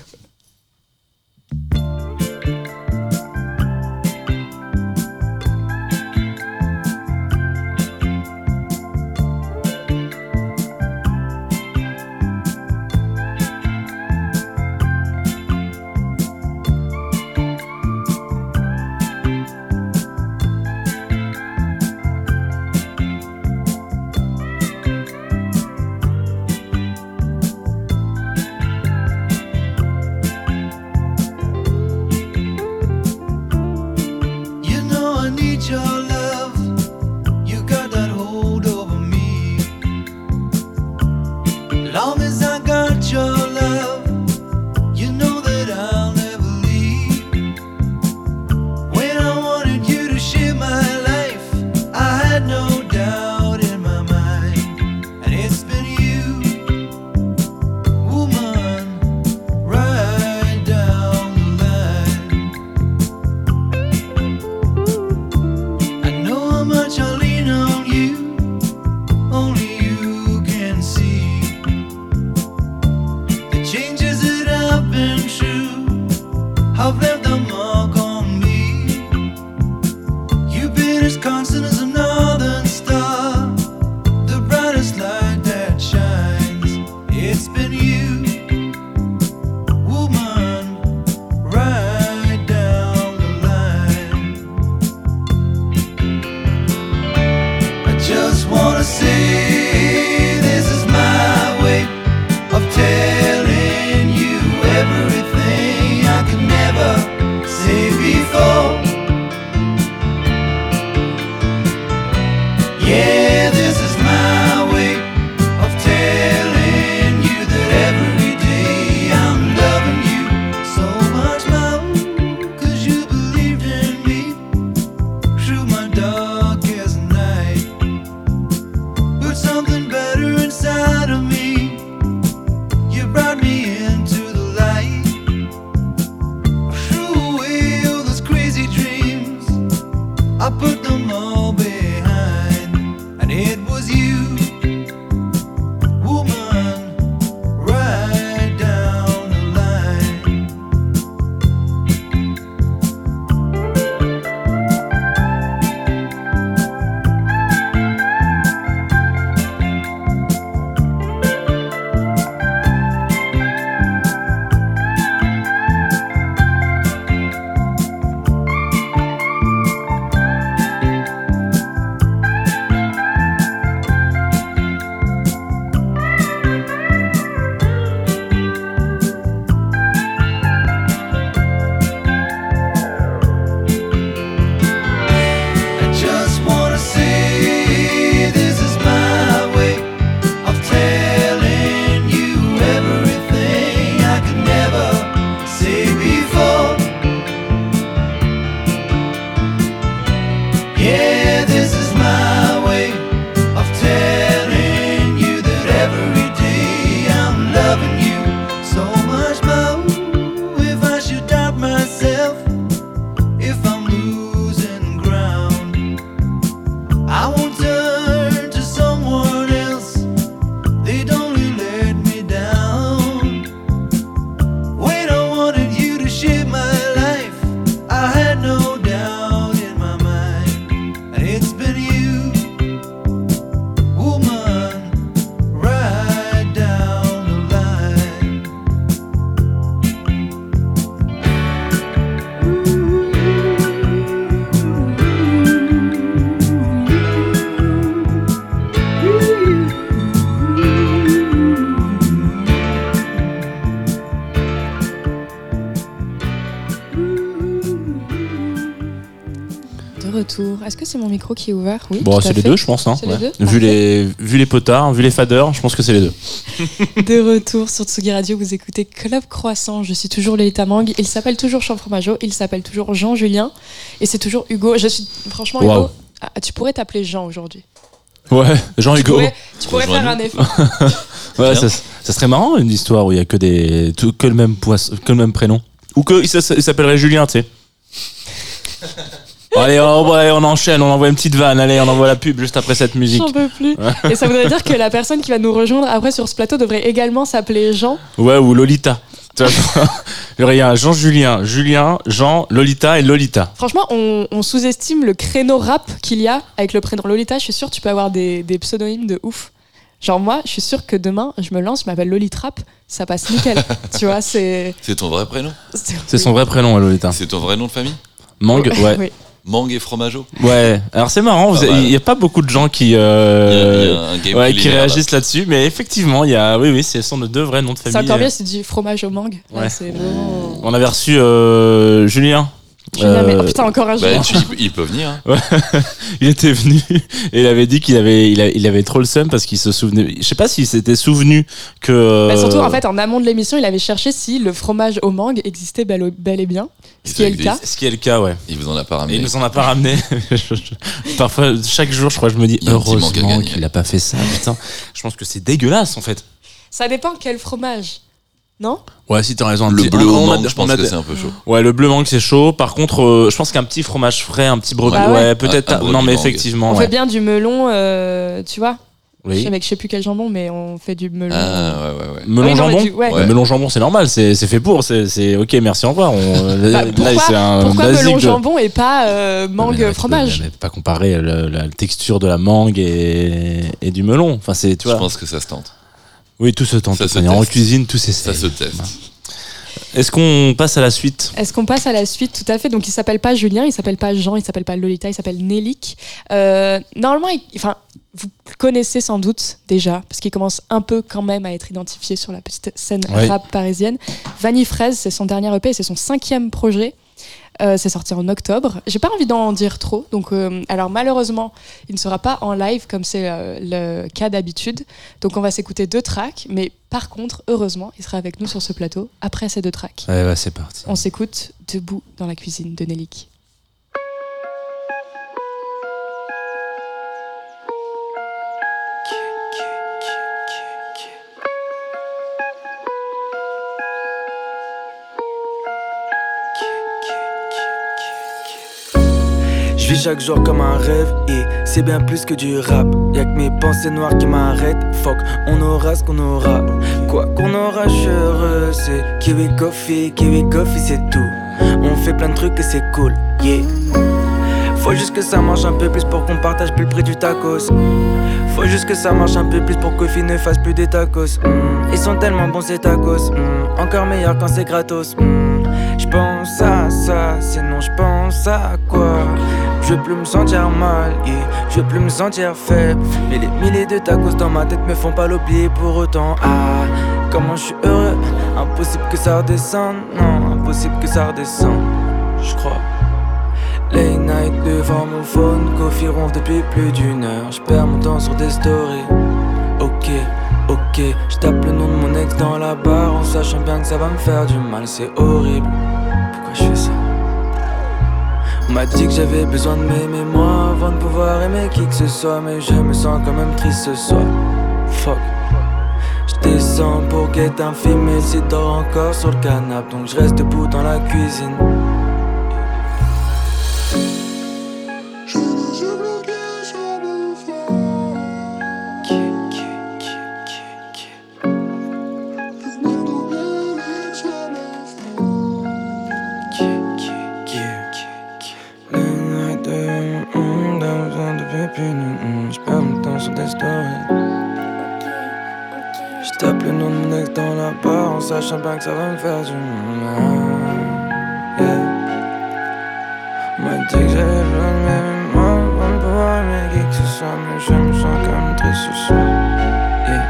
Retour. Est-ce que c'est mon micro qui est ouvert? Oui. Bon, c'est les fait. deux, je pense. Hein. Les deux? Vu, les, vu les potards, vu les fadeurs, je pense que c'est les deux. De retour sur Tsugi Radio, vous écoutez Club Croissant. Je suis toujours Lolita Mang. Il s'appelle toujours Jean Fromageau. Il s'appelle toujours Jean Julien. Et c'est toujours Hugo. Je suis franchement. Hugo. Ah, tu pourrais t'appeler Jean aujourd'hui. Ouais, Jean Tu Hugo. pourrais, tu pourrais faire un effort. Ouais, ça, ça serait marrant une histoire où il y a que des tout- que le même poisson, que le même prénom, ou que il s- il s'appellerait Julien, tu sais. Allez, on, enchaîne, on envoie une petite vanne, allez, on envoie la pub juste après cette musique. J'en peux plus. Et ça voudrait dire que la personne qui va nous rejoindre après sur ce plateau devrait également s'appeler Jean. Ouais, ou Lolita. Tu vois, Il y aurait un Jean-Julien, Julien, Jean, Lolita et Lolita. Franchement, on, on sous-estime le créneau rap qu'il y a avec le prénom Lolita. Je suis sûre que tu peux avoir des, des pseudonymes de ouf. Genre moi, je suis sûre que demain, je me lance, je m'appelle Lolitrap, ça passe nickel. tu vois, c'est... C'est ton vrai prénom? C'est son vrai prénom, Lolita. C'est ton vrai nom de famille? Mang, ouais. Oui. Mang et Fromageau Ouais. Alors c'est marrant, il n'y a pas beaucoup de gens qui, Il y a- euh, y a ouais, qui réagissent là-dessus, mais effectivement, il y a, oui, oui, ce sont nos deux vrais noms de C'est famille. encore mieux, c'est du fromage au mangue. Ouais. c'est vraiment... On avait reçu euh, Julien. Mais- Euh, oh, putain, encore un Bah, tu- il, peut- venir. hein. il était venu et il avait dit qu'il avait, il, a- il avait trop le seum parce qu'il se souvenait. Je sais pas s'il s'était souvenu que. Bah, surtout, euh, en fait, en amont de l'émission, il avait cherché si le fromage au mangue existait bel, bel et bien. Ce qui est le cas. Ce qui est le cas, ouais. Il vous en a pas Et ramené. il nous en a pas ramené. Parfois, chaque jour, je crois, je me dis heureusement qu'il a pas fait ça. Putain, je pense que c'est dégueulasse en fait. Ça dépend quel fromage. Non? Ouais, si t'as raison. Le petit- bleu au mangue, je pense que c'est un peu chaud. Ouais, le bleu mangue c'est chaud. Par contre, euh, je pense qu'un petit fromage frais, un petit brebis. Ah ouais, ouais peut-être. Non, mais mangue. effectivement. On ouais. fait bien du melon, euh, tu vois? Oui. Avec je sais plus quel jambon, mais on fait du melon. Ah, ouais, ouais, ouais. Melon Oui, mais jambon. du- ouais. Melon jambon, c'est normal. C'est c'est fait pour. C'est c'est ok. Merci. Au revoir. On, Bah, pourquoi c'est un pourquoi basique melon de- jambon et pas euh, Mais mangue mais fromage peux- mais pas comparer le- la texture de la mangue et, et du melon. Enfin, c'est tu Je vois. pense que ça se tente. Oui, tout se tente. Ça se. En cuisine, tout s'essaye. Ça se teste. Est-ce qu'on passe à la suite? Est-ce qu'on passe à la suite? Tout à fait. Donc, il s'appelle pas Julien, il s'appelle pas Jean, il s'appelle pas Lolita, il s'appelle Nélic. Euh, normalement, il- enfin, vous le connaissez sans doute déjà, parce qu'il commence un peu quand même à être identifié sur la petite scène Oui. rap parisienne. Vanille Fraise, c'est son dernier EP, c'est son cinquième projet. Euh, c'est sorti en octobre. J'ai pas envie d'en dire trop. Donc, euh, alors malheureusement, il ne sera pas en live comme c'est euh, le cas d'habitude. Donc, on va s'écouter deux tracks. Mais par contre, heureusement, il sera avec nous sur ce plateau après ces deux tracks. Ouais, ouais, c'est parti. On s'écoute debout dans la cuisine de Nelik. Chaque jour comme un rêve et c'est bien plus que du rap. Y'a que mes pensées noires qui m'arrêtent. Fuck, on aura ce qu'on aura. Quoi qu'on aura, je suis heureux. C'est Kiwi Coffee, Kiwi Coffee, c'est tout. On fait plein de trucs et c'est cool. Yeah. Faut juste que ça marche un peu plus pour qu'on partage plus le prix du tacos. Faut juste que ça marche un peu plus pour que ne fasse plus des tacos. Mm, Ils sont tellement bons ces tacos. Mm, Encore meilleur quand c'est gratos. Mm, Je pense à ça, sinon je pense à quoi? Je veux plus me sentir mal, yeah. je veux plus me sentir faible. Mais les milliers de tacos dans ma tête me font pas l'oublier pour autant. Ah, comment je suis heureux, impossible que ça redescende. Non, impossible que ça redescende, je crois. Late night devant mon phone, coffee ronfle depuis plus d'une heure. Je perds mon temps sur des stories. Ok, ok, je tape le nom de mon ex dans la barre en sachant bien que ça va me faire du mal. C'est horrible. Pourquoi je fais ça? M'a dit que j'avais besoin de m'aimer moi avant de pouvoir aimer qui que ce soit, mais je me sens quand même triste ce soir. Fuck. Je descends pour guetter un film et s'il dort encore sur le canapé, donc je reste debout dans la cuisine. Bien que ça va me faire du mal. Yeah. On m'a dit que j'avais besoin de m'aimer moi avant de pouvoir aimer qui que ce soit, mais je me sens comme triste ce soir. Yeah.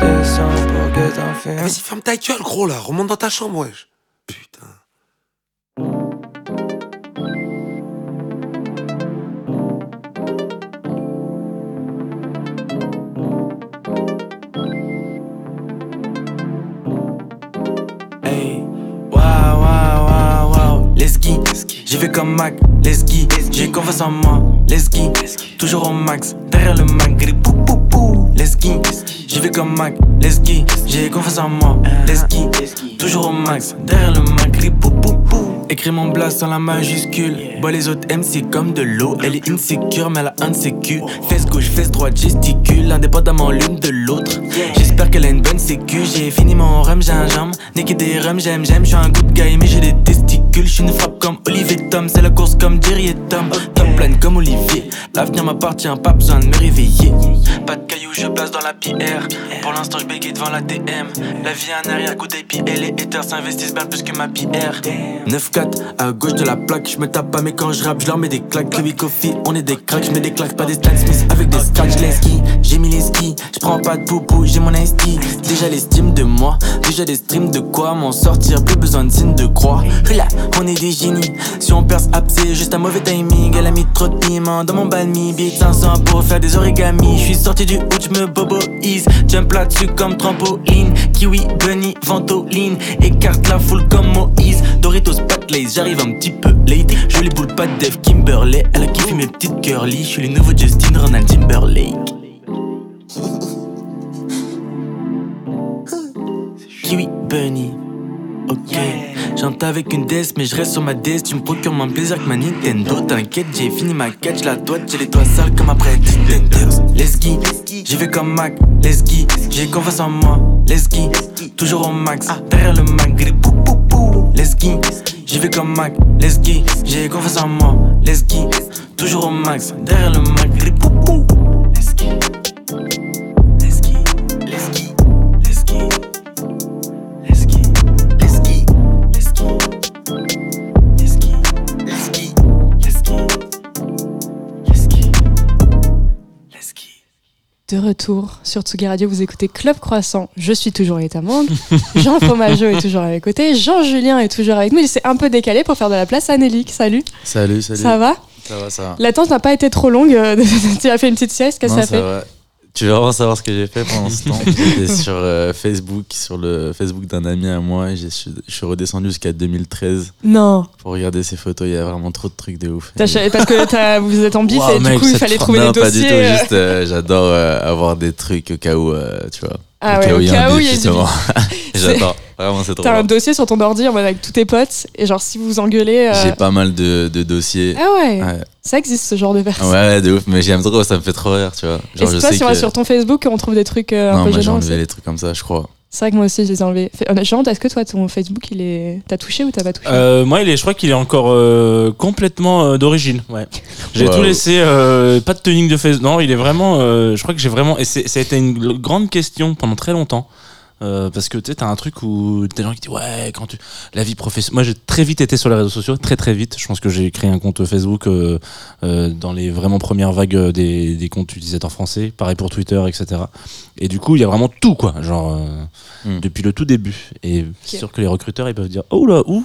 Je descends pour un film. Eh, Vas-y, ferme ta gueule, gros, là. Remonte dans ta chambre, wesh. Mac, let's go. J'ai confiance en moi, let's go. Toujours au max, derrière le Mac, pou pou pou, let's go. J'y vais comme Mac, let's go. J'ai confiance en moi, let's go. Toujours au max, derrière le Mac, pou pou. Écris mon blast sans la majuscule. Bois les autres MC comme de l'eau. Elle est insécure, mais elle a un culs. Fesse gauche, fesse droite, gesticule. Indépendamment l'une de l'autre. J'espère qu'elle a une bonne sécu. J'ai fini mon rhum, gingembre. Niquer des rhums, j'aime, j'aime. J'suis un good guy, mais j'ai des testicules. J'suis une frappe comme Olivier Tom. C'est la course comme Jerry et Tom. Top pleine comme Olivier. L'avenir m'appartient, pas besoin de me réveiller. Je place dans la pierre. Pour l'instant, je bégaye devant la TM. La vie a un arrière-goût d'IP et les haters s'investissent bien plus que ma pierre. 9-4 à gauche de la plaque, je me tape pas, mais quand je rappe, je leur mets des claques. Louis Coffee, on est des cracks, je mets des claques, pas des Stan Smith avec des scratchs. Les skis, j'ai mis les skis, je prends pas de poupou, j'ai mon ice Déjà l'estime de moi, déjà des streams de quoi m'en sortir, plus besoin de signe de croix. Là, on est des génies, si on perce ab, c'est juste un mauvais timing. Elle a mis trop de piment dans mon balmi, beat 500 pour faire des origamis. Je suis sorti du hood, je me boboise, jump là-dessus comme trampoline. Kiwi, bunny, ventoline, écarte la foule comme Moïse. Doritos, pat lace, j'arrive un petit peu late. Je les boule pas de Def Kimberley, elle a kiffé mes petites curly. Je suis le nouveau Justin Ronald Timberlake. Kiwi, bunny. Ok, j'entends avec une DS, mais je reste sur ma DS. Tu me procures moins plaisir que ma Nintendo. T'inquiète, j'ai fini ma catch, la toite, j'ai les doigts sales comme après Tenders. Let's go, j'y vais comme Mac, let's go. J'ai confiance en moi, let's go. Toujours au max, derrière le Mac, pou pou pou. Let's go, j'y vais comme Mac, let's go. J'ai confiance en moi, let's go. Toujours au max, derrière le Mac, De retour sur Tsugi Radio, vous écoutez Club Croissant. Je suis toujours État Monde. Jean Fromageau est toujours à mes côtés. Jean-Julien est toujours avec nous. Il s'est un peu décalé pour faire de la place à Nelly. Salut. Salut, salut. Ça va Ça va, ça va. L'attente n'a pas été trop longue. tu as fait une petite sieste. Qu'est-ce que ça fait va. Tu veux vraiment savoir ce que j'ai fait pendant ce temps J'étais sur euh, Facebook, sur le Facebook d'un ami à moi. et Je suis redescendu jusqu'à 2013 Non. pour regarder ses photos. Il y a vraiment trop de trucs de ouf. Parce que t'as- vous êtes en bif et mec, du coup, il fallait trouver non, des pas du dossiers. tout. euh. Juste, euh, j'adore euh, avoir des trucs au cas où, euh, tu vois. Ah ouais, au cas un où il y a du. J'adore. Vraiment, c'est trop. T'as un dossier sur ton ordi en mode avec tous tes potes. Et genre, si vous vous engueulez. euh, J'ai pas mal de, de dossiers. Ah ouais. Ouais. Ça existe ce genre de personne. Ouais, de ouf, mais j'aime trop, ça me fait trop rire, tu vois. Et Genre, c'est si on va que- sur ton Facebook, on trouve des trucs euh, un Non, peu moi j'ai gênants. enlevé les trucs comme ça, je crois. C'est vrai que moi aussi, je les ai enlevés. Euh, Jean, est-ce que toi, ton Facebook, il est... t'as touché ou t'as pas touché? Euh, moi, il est, je crois qu'il est encore euh, complètement euh, d'origine. Ouais. J'ai Wow. tout laissé, euh, pas de tuning de Facebook. Non, il est vraiment. euh, je crois que j'ai vraiment. Et c'est- ça a été une grande question pendant très longtemps. Euh, parce que tu sais, t'as un truc où t'as des gens qui disent ouais, quand tu. La vie professionnelle. Moi, j'ai très vite été sur les réseaux sociaux, très très vite. Je pense que j'ai créé un compte Facebook euh, euh, dans les vraiment premières vagues des, des comptes utilisateurs français. Pareil pour Twitter, etc. Et du coup, il y a vraiment tout, quoi. Genre, euh, Hmm. depuis le tout début. Et c'est sûr que les recruteurs, ils peuvent dire oh là, où?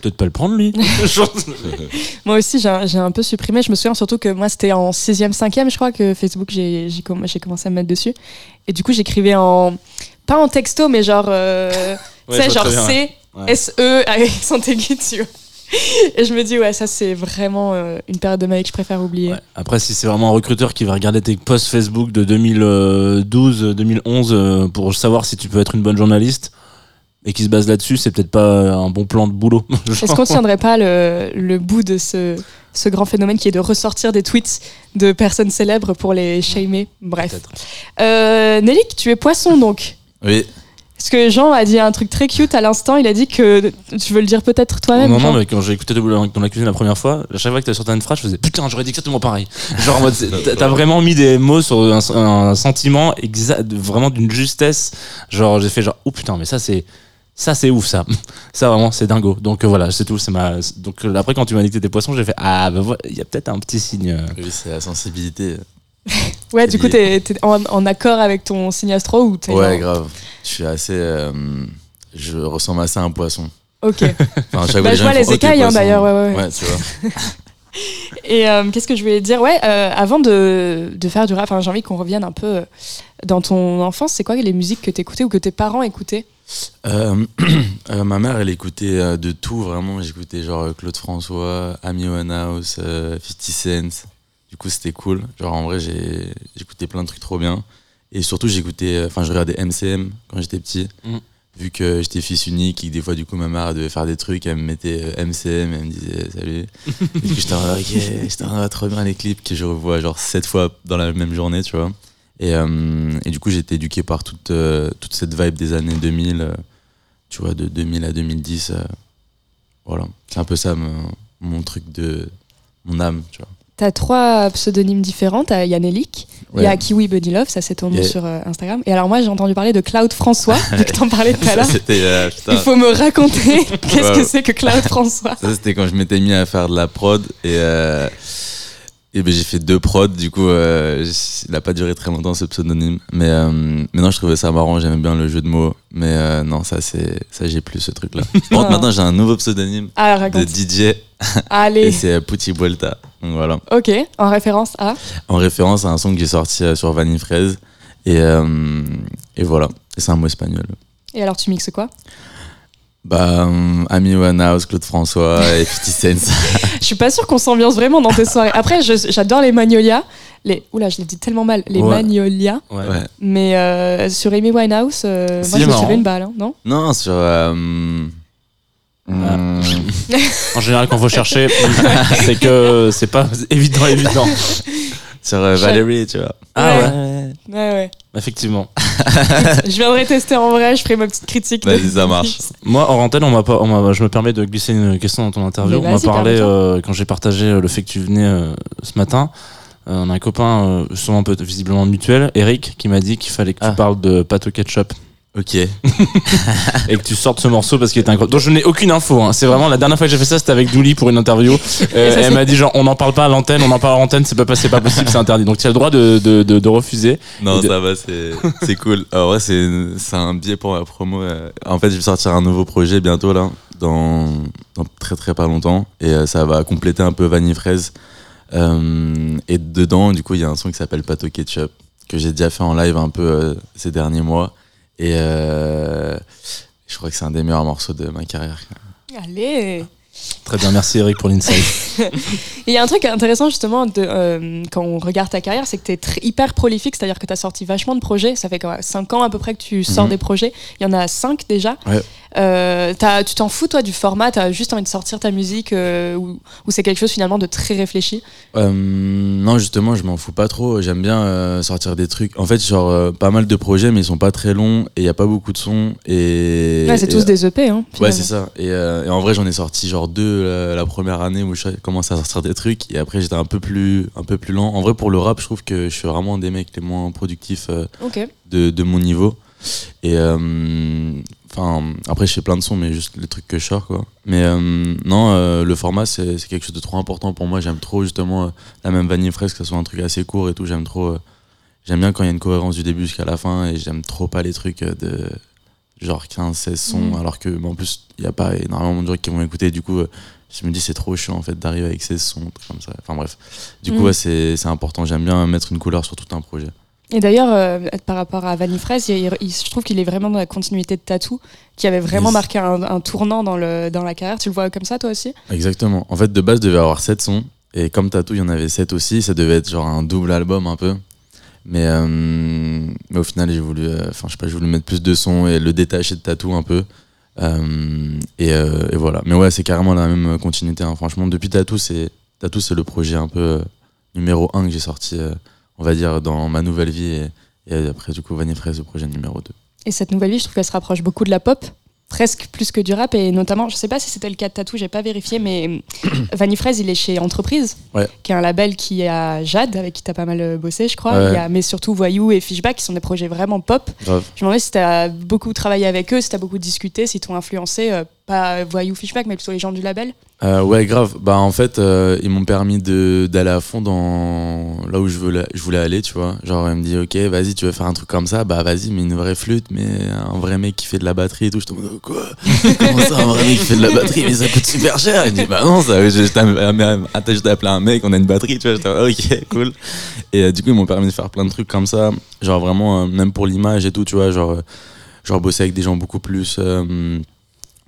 Peut-être pas le prendre, lui. Moi aussi, j'ai un, j'ai un peu supprimé. Je me souviens surtout que moi, c'était en 6e, 5e, je crois, que Facebook, j'ai j'ai comm- j'ai commencé à me mettre dessus. Et du coup, j'écrivais en. Pas en texto, mais genre. euh, Ouais, tu sais, genre bien, C, ouais. S-E, avec son aigu. Et je me dis, ouais, ça, c'est vraiment euh, une période de ma vie que je préfère oublier. Après, si c'est vraiment un recruteur qui va regarder tes posts Facebook de 2012, 2011 euh, pour savoir si tu peux être une bonne journaliste et qui se base là-dessus, c'est peut-être pas un bon plan de boulot. Est-ce qu'on ne tiendrait pas le, le bout de ce, ce grand phénomène qui est de ressortir des tweets de personnes célèbres pour les shamer Bref. Euh, Nelly, tu es poisson donc Oui. Parce que Jean a dit un truc très cute à l'instant. Il a dit que tu veux le dire peut-être toi-même. non, non, mais quand j'ai écouté dans la cuisine la première fois, à chaque fois que t'as sorti une phrase, je faisais putain, j'aurais dit exactement pareil. Genre, en mode, t'as vraiment mis des mots sur un, un sentiment exact, vraiment d'une justesse. Genre, j'ai fait genre, oh putain, mais ça c'est. Ça c'est ouf ça, ça vraiment c'est dingo. Donc euh, voilà c'est tout, c'est ma. Donc euh, après quand tu m'as dit que t'étais poisson, j'ai fait ah bah voilà, il y a peut-être un petit signe. euh. Oui, c'est la sensibilité. Ouais, du coup, t'es t'es en, en accord avec ton signe astro ou t'es Ouais, genre- grave. Je suis assez. euh, je ressemble assez à un poisson. Ok. Enfin, chaque Bah, les je vois les écailles, hein, d'ailleurs, ouais, ouais, ouais. Ouais, tu vois. Et euh, qu'est-ce que je voulais dire? Ouais, euh, avant de, de faire du rap, enfin, j'ai envie qu'on revienne un peu euh, dans ton enfance. C'est quoi les musiques que t'écoutais ou que tes parents écoutaient? Euh, euh, ma mère, elle écoutait euh, de tout, vraiment. J'écoutais genre Claude François, Amy Winehouse, euh, 50 Cent. Du coup, c'était cool. Genre, en vrai, j'ai- j'écoutais plein de trucs trop bien. Et surtout, j'écoutais, euh, enfin, je regardais MCM quand j'étais petit. Mm. Vu que j'étais fils unique et que des fois, du coup, ma mère devait faire des trucs, elle me mettait euh, MCM, elle me disait salut. et j'étais en mode, ok, j'étais trop bien les clips que je revois genre sept fois dans la même journée, tu vois. Et, euh, et du coup, été éduqué par toute, euh, toute cette vibe des années 2000, euh, tu vois, de 2000 à 2010. euh, voilà, c'est un peu ça mon, mon truc de mon âme, tu vois. T'as trois pseudonymes différents. T'as Yannelik, il y a. Kiwi Buddy Love, ça c'est ton nom sur euh, Instagram. Et alors moi j'ai entendu parler de Cloud François, vu que t'en parlais tout à l'heure. euh. Il faut me raconter qu'est-ce que c'est que Cloud François. Ça, c'était quand je m'étais mis à faire de la prod et, euh, et ben, j'ai fait deux prods. Du coup, euh, il n'a pas duré très longtemps ce pseudonyme. Mais, euh, mais non, je trouvais ça marrant. J'aimais bien le jeu de mots. Mais euh, non, ça, c'est, ça j'ai plus ce truc-là. Par contre, maintenant, j'ai un nouveau pseudonyme Ah, de. DJ et Allez, c'est euh, Pucci Vuelta. Donc voilà. ok, en référence à? En référence à un son que j'ai sorti sur Vanille Fraise. Et, et voilà. Et c'est un mot espagnol. Et alors tu mixes quoi? Bah, euh, Ami Winehouse, Claude François et 50 Cent. Je suis pas sûre qu'on s'ambiance vraiment dans tes soirées. Après, j'adore les Magnolias. Les... Oula, je l'ai dit tellement mal. Les Ouais. Magnolias. Ouais. Ouais. Mais euh, sur Amy Winehouse, euh, moi je me tiré une balle, hein, non? Non, sur. euh, hum, En général, quand faut chercher, c'est que c'est pas évident, évident. sur euh, Valérie, tu vois. Ah Ouais. ouais. Ouais, ouais. Effectivement. je viendrai tester en vrai, je ferai ma petite critique. Vas-y, ça marche. Moi, en antenne, on m'a pas, on m'a- je me permets de glisser une question dans ton interview. Mais On m'a parlé, euh, quand j'ai partagé euh, le fait que tu venais euh, ce matin, euh, on a un copain, euh, sûrement peut visiblement mutuel, Eric, qui m'a dit qu'il fallait que tu Ah. parles de pâte au ketchup Ok. et que tu sortes ce morceau parce qu'il était incroyable. Donc je n'ai aucune info. hein. C'est vraiment la dernière fois que j'ai fait ça, c'était avec Douli pour une interview. Euh, ça, elle m'a dit genre on n'en parle pas à l'antenne, on en parle à l'antenne, c'est pas, possible, c'est interdit. Donc tu as le droit de, de, de, de refuser. Non, de- ça va, c'est c'est cool. En vrai, c'est c'est un biais pour la promo. euh. En fait, je vais sortir un nouveau projet bientôt, là, dans, dans très très pas longtemps. Et euh, ça va compléter un peu Vanille Fraise. Euh, et dedans, du coup, il y a un son qui s'appelle Pato Ketchup, que j'ai déjà fait en live un peu euh, ces derniers mois. Et euh, je crois que c'est un des meilleurs morceaux de ma carrière. Allez Très bien, merci Eric pour l'insight. Il y a un truc intéressant justement de, euh, quand on regarde ta carrière, c'est que tu es hyper prolifique, c'est-à-dire que tu as sorti vachement de projets. Ça fait 5 ans à peu près que tu sors Mhm. des projets. Il y en a 5 déjà. Ouais. Euh, tu t'en fous toi du format, tu as juste envie de sortir ta musique euh, ou, ou c'est quelque chose finalement de très réfléchi? Euh, non, justement, je m'en fous pas trop. J'aime bien euh, sortir des trucs. En fait, genre, pas mal de projets, mais ils sont pas très longs et il y a pas beaucoup de sons. Et, Ouais, c'est tous des EP. Hein, Ouais, c'est ça. Et, et en vrai, j'en ai sorti genre deux la, la première année où je commençais à sortir des trucs. Et après, j'étais un peu plus, un peu plus lent. En vrai, pour le rap, je trouve que je suis vraiment un des mecs les moins productifs de, de mon niveau. Et enfin, après, je fais plein de sons, mais juste les trucs que je sors, quoi. Mais euh, non, euh, le format, c'est quelque chose de trop important pour moi. J'aime trop, justement, euh, la même vanille fraise, que ce soit un truc assez court et tout. J'aime trop. j'aime bien quand il y a une cohérence du début jusqu'à la fin. Et j'aime trop pas les trucs de genre 15, 16 sons, Mhm. alors que, bah, en plus, il n'y a pas énormément de gens qui vont écouter. Du coup, je me dis, c'est trop chiant, en fait, d'arriver avec 16 sons, trucs comme ça. Enfin, bref. Du coup, ouais, c'est c'est important. J'aime bien mettre une couleur sur tout un projet. Et d'ailleurs, euh, par rapport à Vanille Fraise, il- il- il- je trouve qu'il est vraiment dans la continuité de Tattoo, qui avait vraiment Yes. marqué un, un tournant dans, le, dans la carrière. Tu le vois comme ça toi aussi? Exactement. En fait, de base, il devait avoir 7 sons. Et comme Tattoo, il y en avait 7 aussi. Ça devait être genre un double album un peu. Mais, euh, mais au final, j'ai voulu, euh, je sais pas, j'ai voulu mettre plus de sons et le détacher de Tattoo un peu. Et, et voilà. Mais ouais, c'est carrément la même continuité. hein. Franchement, depuis Tattoo, c'est Tattoo, c'est le projet un peu numéro 1 que j'ai sorti, on va dire, dans ma nouvelle vie. Et, et après, du coup, Vanille Fraise, le projet numéro 2. Et cette nouvelle vie, je trouve qu'elle se rapproche beaucoup de la pop, presque plus que du rap. Et notamment, je sais pas si c'était le cas de Tattoo, j'ai pas vérifié, mais Vanille Fraise, il est chez Entreprise, Ouais. qui est un label qui a Jade, avec qui t'as pas mal euh, bossé, je crois. Ouais. Il y a, mais surtout Voyou et Fishback, qui sont des projets vraiment pop. Je me demandais si t'as beaucoup travaillé avec eux, si t'as beaucoup discuté, si t'ont influencé, euh, pas Voyou, Fishback, mais plutôt les gens du label. Euh, ouais, grave. Bah, en fait, euh, ils m'ont permis de- d'aller à fond dans là où je voulais, je voulais aller, tu vois. Genre, ils me dit, ok, vas-y, tu veux faire un truc comme ça, bah vas-y, mais une vraie flûte, mais un vrai mec qui fait de la batterie et tout. Je te demande, quoi? Comment ça, un vrai mec qui fait de la batterie? Mais ça coûte super cher. Il dit, bah non, ça, je, je t'ai attends, je t'ai appelé un mec, on a une batterie, tu vois. J'étais, ok, cool. Et euh, du coup, ils m'ont permis de faire plein de trucs comme ça. Genre, vraiment, euh, même pour l'image et tout, tu vois. Genre, euh, genre bosser avec des gens beaucoup plus euh,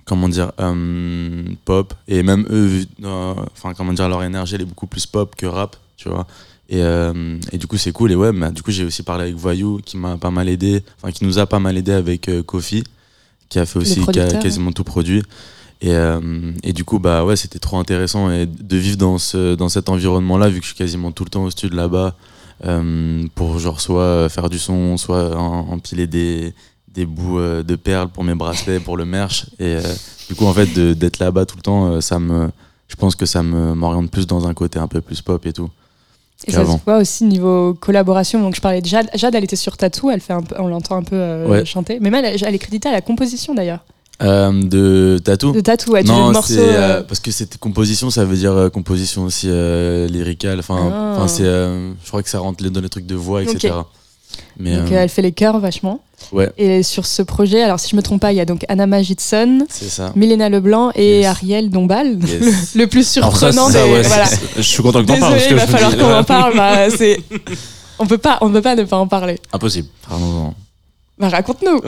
comment dire euh, pop. Et même eux euh, enfin comment dire leur énergie elle est beaucoup plus pop que rap tu vois. Et, euh, et du coup c'est cool. Et ouais bah, du coup j'ai aussi parlé avec Voyou qui m'a pas mal aidé enfin qui nous a pas mal aidé avec Kofi qui a fait aussi qui a quasiment tout produit. Et, et du coup bah ouais c'était trop intéressant et de vivre dans ce dans cet environnement là vu que je suis quasiment tout le temps au studio là-bas pour genre soit faire du son soit empiler des des bouts euh, de perles pour mes bracelets pour le merch et euh, du coup en fait d'être là-bas tout le temps euh, ça me je pense que ça m'oriente plus dans un côté un peu plus pop et tout Et ça se voit aussi niveau collaboration? Donc je parlais de Jade. Jade, elle était sur Tattoo. Elle fait un peu, on l'entend un peu euh, Ouais. chanter. Mais elle, elle est créditée à la composition d'ailleurs. Euh, de tatou De Tattoo, ouais, du non morceau. c'est euh, euh, parce que c'était composition ça veut dire composition aussi lyricale enfin Ah. c'est je crois que ça rentre dans les trucs de voix etc. mais donc euh, elle fait les chœurs vachement. ouais Et sur ce projet, alors si je me trompe pas, il y a donc Anna Magidson, ça Milena Leblanc et Yes. Ariel Dombal. Yes. le plus ça, surprenant ça, des. ouais, voilà. je suis content que t'en parles il va falloir qu'on en parle. bah, c'est... On peut pas, on peut pas ne pas en parler. Impossible. Parlons-en. Bah, raconte-nous.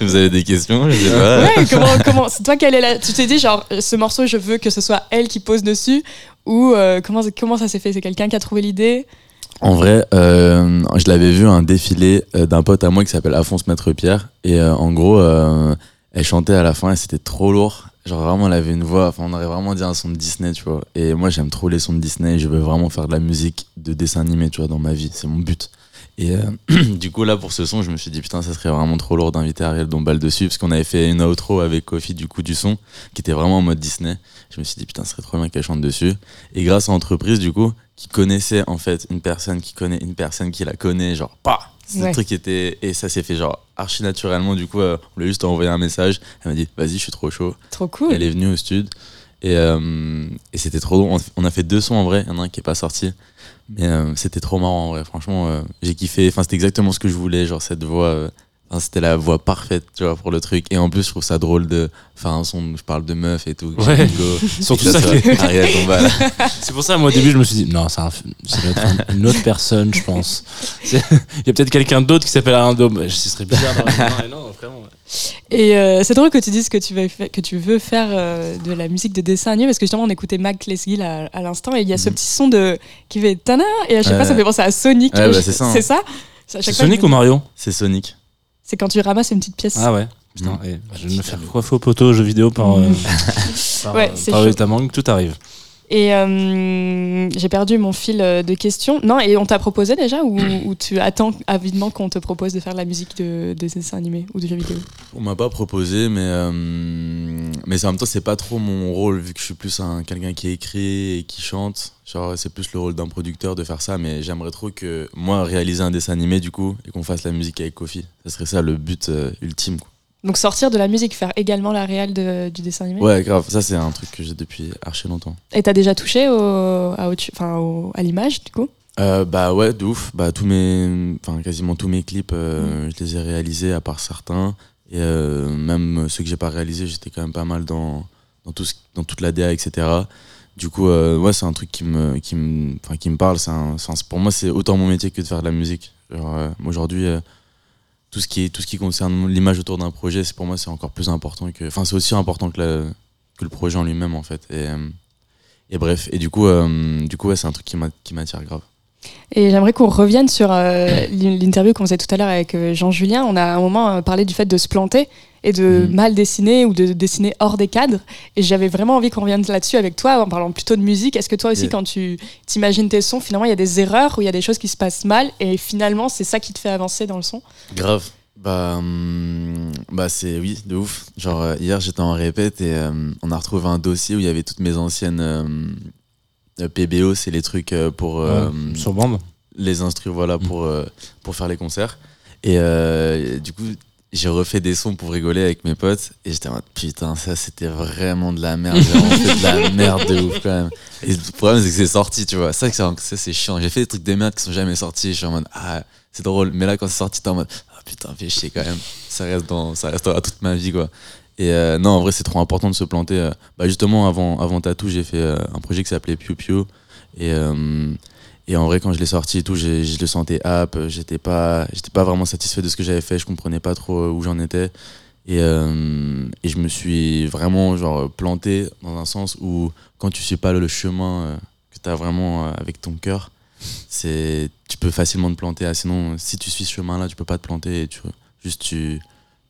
vous avez des questions je sais pas Ouais, comment, comment, c'est toi quelle est la. Tu t'es dit genre ce morceau, je veux que ce soit elle qui pose dessus ou euh, comment comment ça s'est fait? C'est quelqu'un qui a trouvé l'idée? En vrai, euh, je l'avais vu un défilé euh, d'un pote à moi qui s'appelle Afonso Maître Pierre. Et euh, en gros, elle chantait à la fin et c'était trop lourd. Genre vraiment, elle avait une voix, enfin, on aurait vraiment dit un son de Disney, tu vois. Et moi, j'aime trop les sons de Disney. Je veux vraiment faire de la musique de dessin animé, tu vois, dans ma vie. C'est mon but. Et du coup, là, pour ce son, je me suis dit, putain, ça serait vraiment trop lourd d'inviter Ariel Dombal dessus. Parce qu'on avait fait une outro avec Kofi, du coup, du son, qui était vraiment en mode Disney. Je me suis dit, putain, ça serait trop bien qu'elle chante dessus. Et grâce à l'entreprise, du coup, qui connaissait en fait une personne qui connaît une personne qui la connaît, genre, pas C'est Ouais. le truc qui était. Et ça s'est fait genre archi naturellement. Du coup, euh, on lui a juste envoyé un message. Elle m'a dit, vas-y, je suis trop chaud. Trop cool. Elle est venue au stud. Et, euh, et c'était trop drôle. On- On a fait deux sons en vrai. Il y en a un qui est pas sorti. Mais euh, c'était trop marrant en vrai. Franchement, euh, j'ai kiffé. Enfin, c'était exactement ce que je voulais. Genre, cette voix. Euh, enfin, c'était la voix parfaite, tu vois, pour le truc. Et en plus, je trouve ça drôle de faire un son où je parle de meuf et tout. Ouais. Go. Surtout ça. C'est pour ça, moi, au début, je me suis dit, non, c'est un- ça doit être un- une autre personne, je pense. Il y a peut-être quelqu'un d'autre qui s'appelle Alain Dôme. Ce serait bizarre. d'avoir- non, non, vraiment. ouais. Et euh, c'est drôle que tu dises que tu veux, que tu veux faire euh, de la musique de dessin animé parce que justement on écoutait Mac Lesgill à, à l'instant et il y a ce Mhm. petit son de qui fait tana et à chaque fois ça fait penser à Sonic. Ouais, bah, c'est ça, hein. C'est Sonic ou Mario? C'est Sonic. C'est quand tu ramasses une petite pièce. Ah ouais. Putain, Mm. et je vais me faire coiffer au poteau, jeux vidéo par, euh, par, Ouais, euh, c'est par chaud. Utamangue, tout arrive. Et euh, j'ai perdu mon fil euh, de questions. Non, et on t'a proposé déjà ou, tu attends avidement qu'on te propose de faire la musique de, de dessins animés ou de jeux vidéo? On m'a pas proposé, mais, euh, mais en même temps, c'est pas trop mon rôle, vu que je suis plus un, quelqu'un qui écrit et qui chante. Genre, c'est plus le rôle d'un producteur de faire ça, mais j'aimerais trop que moi, réaliser un dessin animé, du coup, et qu'on fasse la musique avec Kofi. Ce serait ça le but ultime. Quoi. Donc sortir de la musique, faire également la réal de- du dessin animé Ouais, grave, ça, c'est un truc que j'ai depuis archi longtemps. Et t'as déjà touché au, à, au- à l'image du coup? Euh, bah ouais, de ouf. Bah, tous mes, enfin, quasiment tous mes clips, euh, je les ai réalisés, à part certains. Et euh, même ceux que j'ai pas réalisés, j'étais quand même pas mal dans, dans, tout ce- dans toute la DA, etc. Du coup, ouais, c'est un truc qui me, qui me, qui me parle. C'est un- un- pour moi, c'est autant mon métier que de faire de la musique. Aujourd'hui, tout, ce qui est, tout ce qui concerne l'image autour d'un projet, c'est pour moi, c'est encore plus important que. Enfin, c'est aussi important que, le projet en lui-même, en fait. Et, euh, et bref, et du coup, euh, du coup ouais, c'est un truc qui m'a- qui m'attire grave. Et j'aimerais qu'on revienne sur euh, l'in- l'interview qu'on faisait tout à l'heure avec Jean-Julien. On a à un moment parlé du fait de se planter et de Mhm. mal dessiner ou de dessiner hors des cadres. Et j'avais vraiment envie qu'on revienne là-dessus avec toi en parlant plutôt de musique. Est-ce que toi aussi, Yeah. quand tu t'imagines tes sons, finalement, il y a des erreurs ou il y a des choses qui se passent mal et finalement, c'est ça qui te fait avancer dans le son? Grave. Bah, hum, bah c'est oui, de ouf. Genre euh, hier j'étais en répète et euh, on a retrouvé un dossier où il y avait toutes mes anciennes euh, PBO, c'est les trucs euh, pour euh, Sur bande les instrus, Mm. voilà, pour, euh, pour faire les concerts. Et euh, du coup, j'ai refait des sons pour rigoler avec mes potes. Et j'étais en mode, putain, ça c'était vraiment de la merde. J'ai fait de la merde de ouf quand même. Et le problème, c'est que c'est sorti, tu vois. Ça, c'est- ça, c'est chiant. J'ai fait des trucs de merde qui sont jamais sortis. Je suis en mode, ah, c'est drôle. Mais là, quand c'est sorti, t'es en mode, ah putain, fais chier quand même. Ça, reste dans, ça restera toute ma vie, quoi. Et euh, non, en vrai, c'est trop important de se planter. euh. Bah, justement, avant, avant Tattoo, j'ai fait euh, un projet qui s'appelait Piu Piu. Et, euh, Et en vrai, quand je l'ai sorti et tout, je le sentais up. J'étais pas, j'étais pas vraiment satisfait de ce que j'avais fait. Je comprenais pas trop où j'en étais. Et, euh, et je me suis vraiment genre planté dans un sens où quand tu suis pas le chemin euh, que tu as vraiment euh, avec ton cœur, c'est tu peux facilement te planter. Ah, sinon, si tu suis ce chemin-là, tu peux pas te planter. Et tu juste tu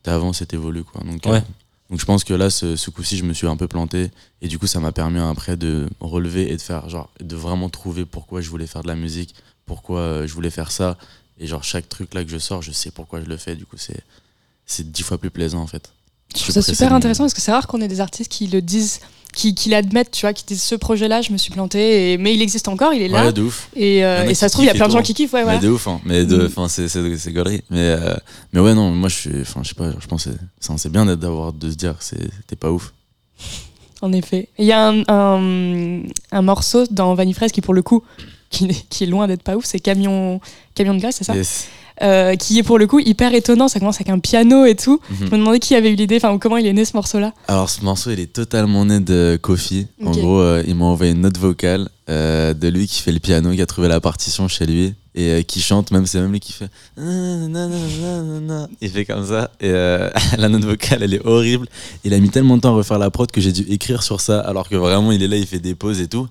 avances et t'évolues quoi. Donc euh, Ouais. Donc je pense que là, ce, coup-ci, je me suis un peu planté. Et du coup, ça m'a permis après de relever et de faire, genre, de vraiment trouver pourquoi je voulais faire de la musique, pourquoi euh, je voulais faire ça. Et genre, chaque truc là que je sors, je sais pourquoi je le fais. Du coup, c'est dix fois plus plaisant en fait. Je trouve ça super intéressant parce que c'est rare qu'on ait des artistes qui le disent, qui, qui l'admettent, tu vois, qui disent ce projet-là, je me suis planté, et, mais il existe encore, il est là. Ouais, de ouf. Et, euh, et ça se trouve, il y a plein de gens qui kiffent, ouais, Mais voilà. de ouf, hein. Mais de, Mm. enfin, c'est, c'est. Mais, euh, mais ouais, non, moi, je suis, enfin, je sais pas, je pense que c'est, bien d'être, d'avoir, de se dire que t'es pas ouf. En effet. Et Il y a un, un, un morceau dans Vanifraise qui, pour le coup, qui est loin d'être pas ouf, c'est Camion, Camion de glace, c'est ça? Yes. Euh, Qui est pour le coup hyper étonnant. Ça commence avec un piano et tout. Mhm. Je me demandais qui avait eu l'idée, enfin, comment il est né ce morceau-là. Alors ce morceau il est totalement né de Kofi. En gros euh, il m'a envoyé une note vocale euh, de lui qui fait le piano, qui a trouvé la partition chez lui et euh, qui chante même c'est même lui qui fait il fait comme ça et euh, la note vocale elle est horrible. Il a mis tellement de temps à refaire la prod que j'ai dû écrire sur ça alors que vraiment il est là il fait des pauses et tout.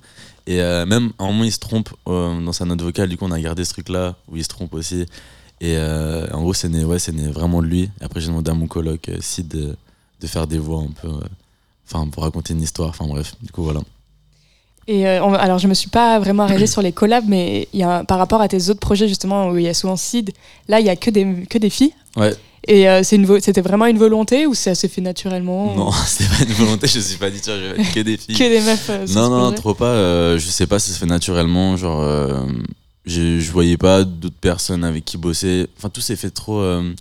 Et euh, même à un moment il se trompe dans sa note vocale du coup on a gardé ce truc là où il se trompe aussi. Et euh, en gros c'est né ouais né vraiment de lui. Après j'ai demandé à mon coloc euh, Sid de, de faire des voix un peu euh, enfin pour raconter une histoire. Enfin bref du coup voilà. Et euh, on- alors, je me suis pas vraiment arrêtée sur les collabs, mais y a, par rapport à tes autres projets, justement, où il y a souvent Sid, là, il y a que des, que des filles. ouais. Et euh, c'était vraiment une volonté ou ça s'est fait naturellement non c'était pas une volonté je suis pas dit tiens je vais que des filles. Que des meufs euh, non non projet. trop pas euh, je sais pas si ça se fait naturellement genre euh, je, je voyais pas d'autres personnes avec qui bosser. Enfin tout s'est fait trop euh,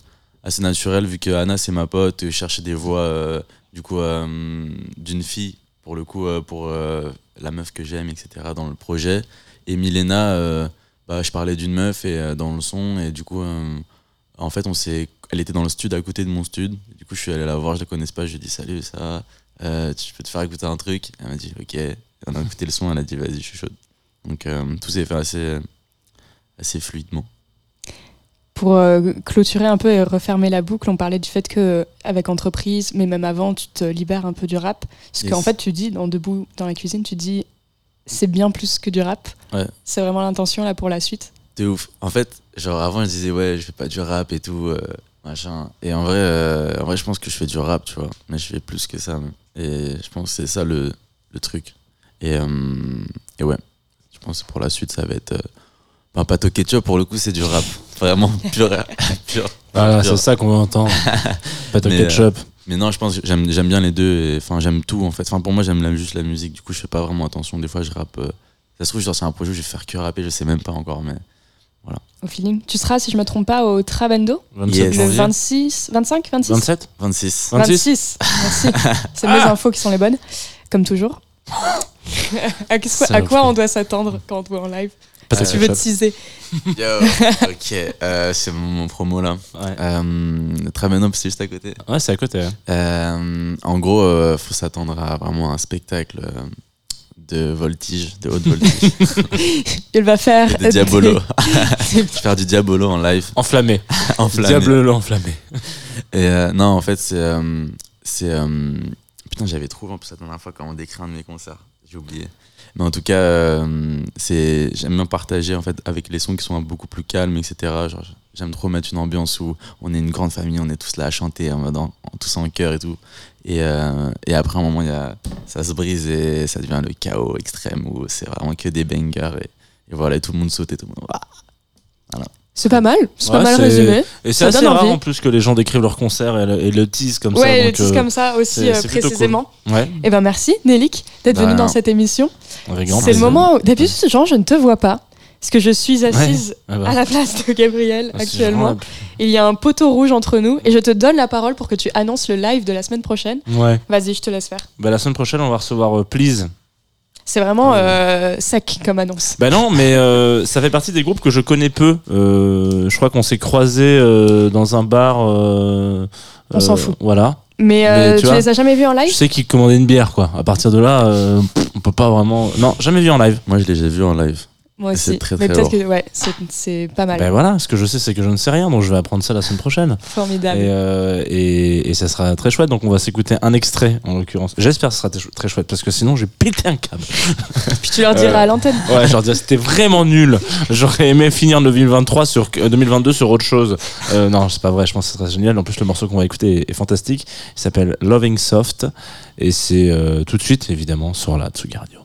assez naturel vu que Anna c'est ma pote je des voix euh, du coup euh, d'une fille pour le coup pour la meuf que j'aime etc dans le projet. Et Milena bah, je parlais d'une meuf et dans le son et du coup en fait on s'est elle était dans le stud à côté de mon stud du coup je suis allé la voir je la connaissais pas je lui ai dit salut ça tu peux te faire écouter un truc? Elle m'a dit ok. On a écouté le son elle a dit vas-y je suis chaude donc tout s'est fait assez assez fluidement Pour euh, clôturer un peu et refermer la boucle, on parlait du fait que avec entreprise, mais même avant, tu te libères un peu du rap. Parce Yes. qu'en fait, tu dis dans debout dans la cuisine, tu dis c'est bien plus que du rap. Ouais. C'est vraiment l'intention là pour la suite. de ouf en fait genre avant je disais ouais je fais pas du rap et tout euh, machin et en vrai euh, en vrai je pense que je fais du rap tu vois mais je fais plus que ça même. et je pense que c'est ça le, le truc et, et ouais je pense que pour la suite ça va être euh, enfin pâte au ketchup pour le coup c'est du rap vraiment pur pur Voilà, c'est ça qu'on veut entendre. Pâte au Mais, euh, ketchup. Mais non, je pense que j'aime j'aime bien les deux. Enfin, j'aime tout en fait. Enfin, pour moi, j'aime juste la musique. Du coup, je fais pas vraiment attention. Des fois, je rappe. euh, Ça se trouve, genre, c'est un projet où je vais faire que rapper. Je sais même pas encore, mais Au feeling. Tu seras, si je me trompe pas, au Trabendo 27 Yes. le janvier. 26, 25, 26 27 26. 26. 26. Merci. C'est mes infos qui sont les bonnes, comme toujours. à, qu'est-ce- à quoi on doit s'attendre quand on te voit en live? Au Si tu veux ketchup. teaser. Yo, ok, euh, c'est mon, mon promo là. Ouais. Euh, Tramenop, c'est juste à côté. Ouais, c'est à côté. ouais. Euh, en gros, euh, faut s'attendre à vraiment un spectacle euh, de voltige, de haute voltige. Il va faire. et diabolo. des- je vais faire du diabolo en live, Enflammé. enflammé. Diable enflammé. Et euh, non, en fait, c'est. euh, c'est euh, putain, j'avais trouvé en plus la dernière fois comment décrire un de mes concerts. J'ai oublié. Mais en tout cas, euh, c'est j'aime bien partager en fait avec les sons qui sont beaucoup plus calmes, etc. J'aime trop mettre une ambiance où on est une grande famille, on est tous là à chanter, en tous en chœur et tout. Et, euh, après, un moment, ça se brise et ça devient le chaos extrême où c'est vraiment que des bangers. Et, voilà, tout le monde saute et tout le monde. Ouah. C'est pas mal, c'est Ouais, pas mal résumé. Et c'est assez rare envie. en plus que les gens décrivent leur concert et le, et le tease comme ça. Ouais, le tease euh, comme ça aussi euh, précisément. Ouais, Et ben merci Nélic d'être venu dans cette émission. C'est le moment où d'habitude Jean, je ne te vois pas parce que je suis assise Ah bah. à la place de Gabriel Ah, actuellement. Il y a un poteau rouge entre nous et je te donne la parole pour que tu annonces le live de la semaine prochaine. Ouais. Vas-y, je te laisse faire. Bah, la semaine prochaine, on va recevoir euh, Please. C'est vraiment euh, sec comme annonce. Bah non, mais euh, ça fait partie des groupes que je connais peu. Euh, je crois qu'on s'est croisés euh, dans un bar. euh, On s'en euh, fout. Voilà. Mais, euh, Mais tu tu, vois, les as jamais vus en Je live sais qu'ils commandaient une bière, quoi. À partir de là, euh, on peut pas vraiment. Non, jamais vu en live. Moi, je l'ai déjà vu en live. Moi C'est aussi. très, Mais très peut-être que ouais, c'est- c'est pas mal. Ben voilà, ce que je sais, c'est que je ne sais rien, donc je vais apprendre ça la semaine prochaine. Formidable. Et, euh, et, et ça sera très chouette, donc on va s'écouter un extrait en l'occurrence. J'espère que ce sera très chou- très chouette, parce que sinon j'ai pété un câble. Puis tu leur diras Euh, à l'antenne. Ouais, je leur dirais c'était vraiment nul. J'aurais aimé finir 2023 sur euh, 2022 sur autre chose. Euh, non, c'est pas vrai. Je pense que ce serait génial. En plus, le morceau qu'on va écouter est, est fantastique. Il s'appelle Loving Soft et c'est euh, tout de suite évidemment sur la Tsugi Radio.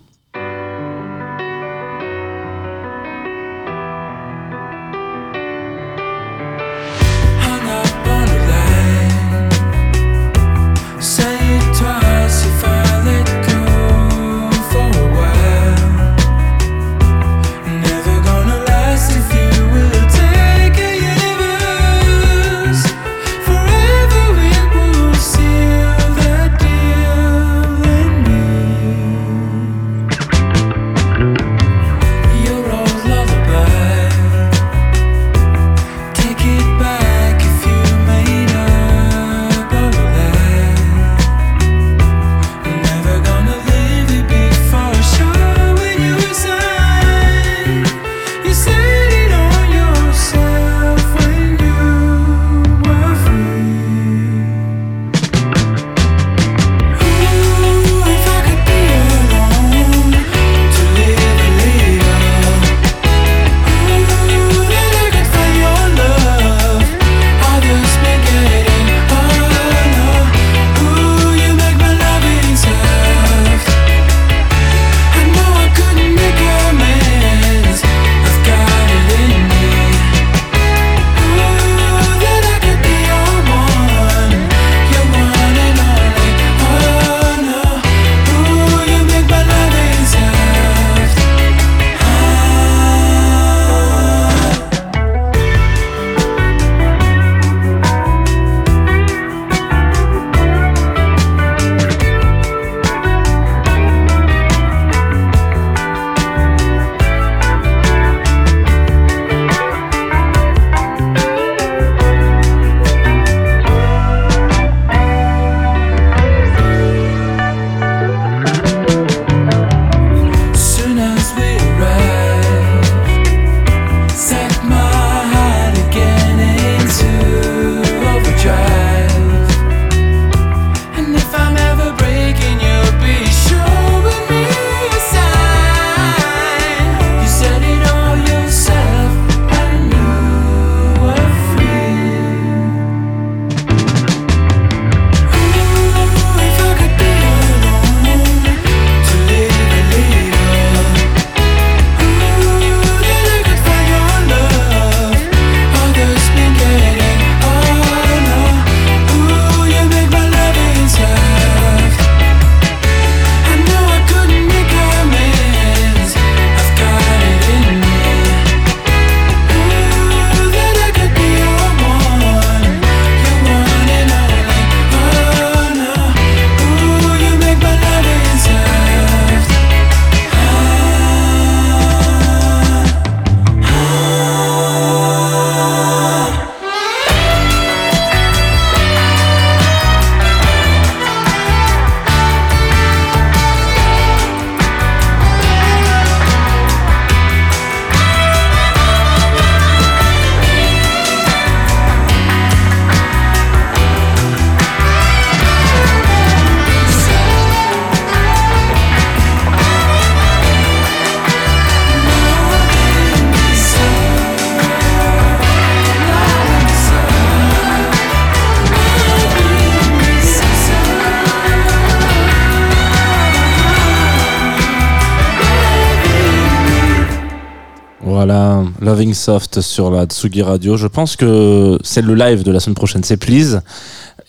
Soft sur la Tsugi Radio. Je pense que c'est le live de la semaine prochaine, c'est Please.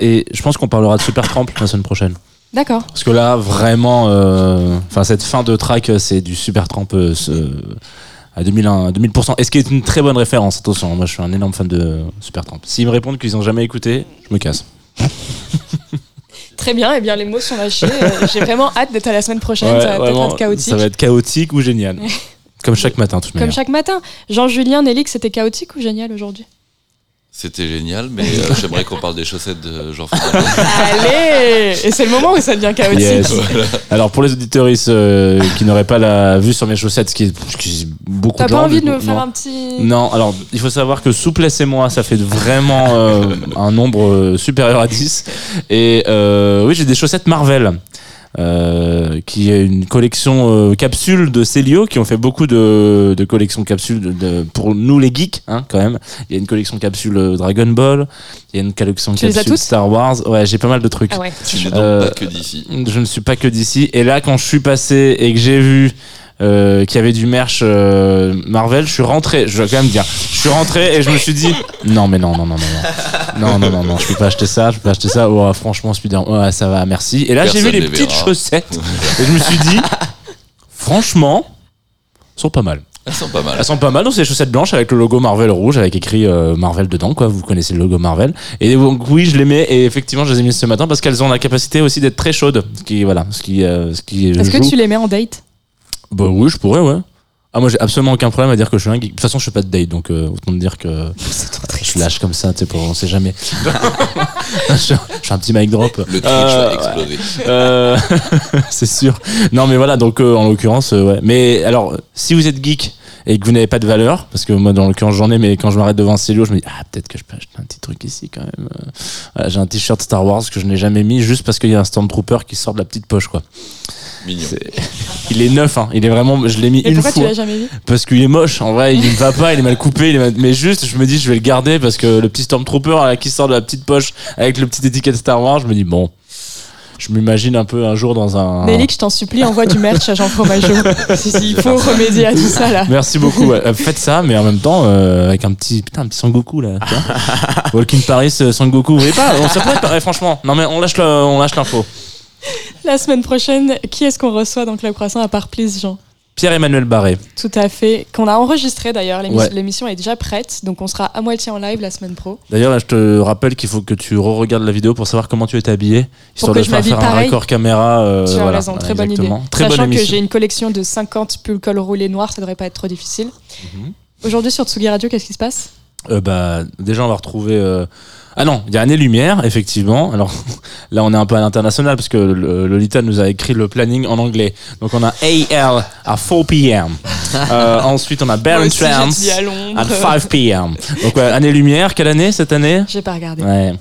Et je pense qu'on parlera de Super Tramp la semaine prochaine. D'accord. Parce que là, vraiment, euh, enfin cette fin de track, c'est du Super Tramp euh, à 2001, 2000%. Et ce qui est une très bonne référence, attention, moi je suis un énorme fan de Super Tramp. S'ils me répondent qu'ils n'ont jamais écouté, je me casse. Très bien, et bien les mots sont lâchés. Euh, J'ai vraiment hâte d'être à la semaine prochaine. Ouais, ça va peut-être vraiment, être chaotique. Ça va être chaotique ou génial. Comme chaque matin, de toute Comme manière. chaque matin. Jean-Julien, Nélix, c'était chaotique ou génial aujourd'hui? C'était génial, mais euh, j'aimerais qu'on parle des chaussettes de Jean-François. Allez Et c'est le moment où ça devient chaotique. Yes. Alors pour les auditeurs qui n'auraient pas la vue sur mes chaussettes, ce qui est, ce qui est beaucoup T'as de pas gens, envie du de coup, me faire non. un petit. Non, alors il faut savoir que souplesse et moi, ça fait vraiment euh, un nombre euh, supérieur à 10. Et euh, oui, j'ai des chaussettes Marvel. Euh, qui est une collection euh, capsule de Célio qui ont fait beaucoup de, de collections capsules de, de- pour nous les geeks hein, quand même il y a une collection capsule euh, Dragon Ball il y a une collection Tu capsule Star Wars ouais j'ai pas mal de trucs Ah ouais. Tu n'es donc Euh, pas que d'ici. je ne suis pas que d'ici. Et là, quand je suis passé et que j'ai vu euh, qu'il y avait du merch euh, Marvel, je suis rentré. Je dois quand même dire, je suis rentré et je me suis dit, non mais non non non non non non non non non, je peux pas acheter ça, je peux pas acheter ça. Oh, franchement, Spider, ouais, ça va, merci. Et là, j'ai vu les les petites verra. chaussettes et je me suis dit, franchement, elles sont pas mal. Elles sont pas mal. Elles sont pas mal, donc c'est des chaussettes blanches avec le logo Marvel rouge, avec écrit euh, Marvel dedans, quoi. Vous connaissez le logo Marvel. Et donc oui, je les mets et effectivement, je les ai mises ce matin parce qu'elles ont la capacité aussi d'être très chaudes, ce qui voilà, ce qui euh, ce qui Est-ce que joue. tu les mets en date? Bah oui, je pourrais, ouais. Ah moi j'ai absolument aucun problème à dire que je suis un geek. De toute façon, je fais pas de date, donc euh, autant me dire que je lâche comme ça, tu sais, pour on sait jamais. je, suis un- je suis un petit mic drop. Le Twitch Euh, va exploser. euh, c'est sûr. Non, mais voilà, donc euh, en l'occurrence, euh, ouais. Mais alors, si vous êtes geek et que vous n'avez pas de valeur, parce que moi, dans l'occurrence, j'en ai, mais quand je m'arrête devant un Célio, je me dis, ah, peut-être que je peux acheter un petit truc ici quand même. Voilà, j'ai un t-shirt Star Wars que je n'ai jamais mis juste parce qu'il y a un Stormtrooper qui sort de la petite poche, quoi. Mignon. Il est neuf, hein. Il est vraiment, je l'ai mis Et une pourquoi tu fois. l'as jamais vu? Parce qu'il est moche, en vrai, il me va pas, il est mal coupé, il est mal- mais juste, je me dis, je vais le garder parce que le petit Stormtrooper là, qui sort de la petite poche avec le petit étiquette Star Wars, je me dis, bon, je m'imagine un peu un jour dans un. Nélic, je t'en supplie, envoie du merch à Jean Fromageau. si, si, il faut remédier à tout ça là. Merci beaucoup. ouais. Euh, Faites ça, mais en même temps, euh, avec un petit, putain, un petit Sangoku là. tu vois. Walking Paris, euh, Sangoku, vous voyez pas On- pourrait ouais, franchement. Non mais on lâche, le- on lâche l'info. La semaine prochaine, qui est-ce qu'on reçoit dans Club Croissant à part Please Jean? Pierre-Emmanuel Barré. Tout à fait. Qu'on a enregistré d'ailleurs. Ouais. L'émission est déjà prête. Donc on sera à moitié en live la semaine pro. D'ailleurs, là, je te rappelle qu'il faut que tu re-regardes la vidéo pour savoir comment tu étais habillé, histoire de faire, un raccord caméra. euh, tu as voilà. raison, très bonne idée. Très Sachant bonne que j'ai une collection de 50 pulls col roulé noirs, ça devrait pas être trop difficile. Mhm. Aujourd'hui sur Tsugi Radio, qu'est-ce qui se passe? Euh, bah, déjà, on va retrouver. euh, Ah non, il y a Année Lumière, effectivement. Alors là, on est un peu à l'international parce que le- Lolita nous a écrit le planning en anglais. Donc on a AL à 4 p.m. Euh, ensuite, on a Baron Trance à Londres. à 5 p.m. Donc ouais, Année Lumière, quelle année cette année? J'ai pas regardé. Ouais,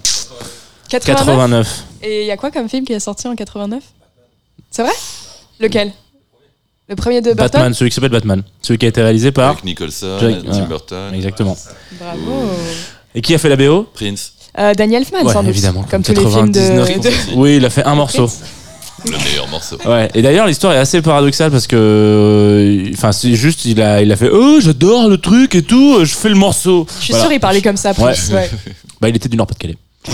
89 89. Et il y a quoi comme film qui est sorti en 89 C'est vrai? Lequel? Le premier de Burton? Batman, celui qui s'appelle Batman. Celui qui a été réalisé par. Avec Nicholson, Jack- Tim. Burton, Exactement. Bravo. Et qui a fait la BO Prince. Euh, Daniel Elfman, Ouais, sans doute. évidemment. Comme tous les films de. 99. de- Oui, il a fait un morceau. Le meilleur morceau. Ouais. Et d'ailleurs, l'histoire est assez paradoxale parce que, euh, enfin, c'est juste, il a, il a fait, oh, j'adore le truc et tout, je fais le morceau. Je suis Voilà. sûr il parlait comme ça, Ouais. plus. Ouais. Bah, il était du Nord-Pas-de-Calais.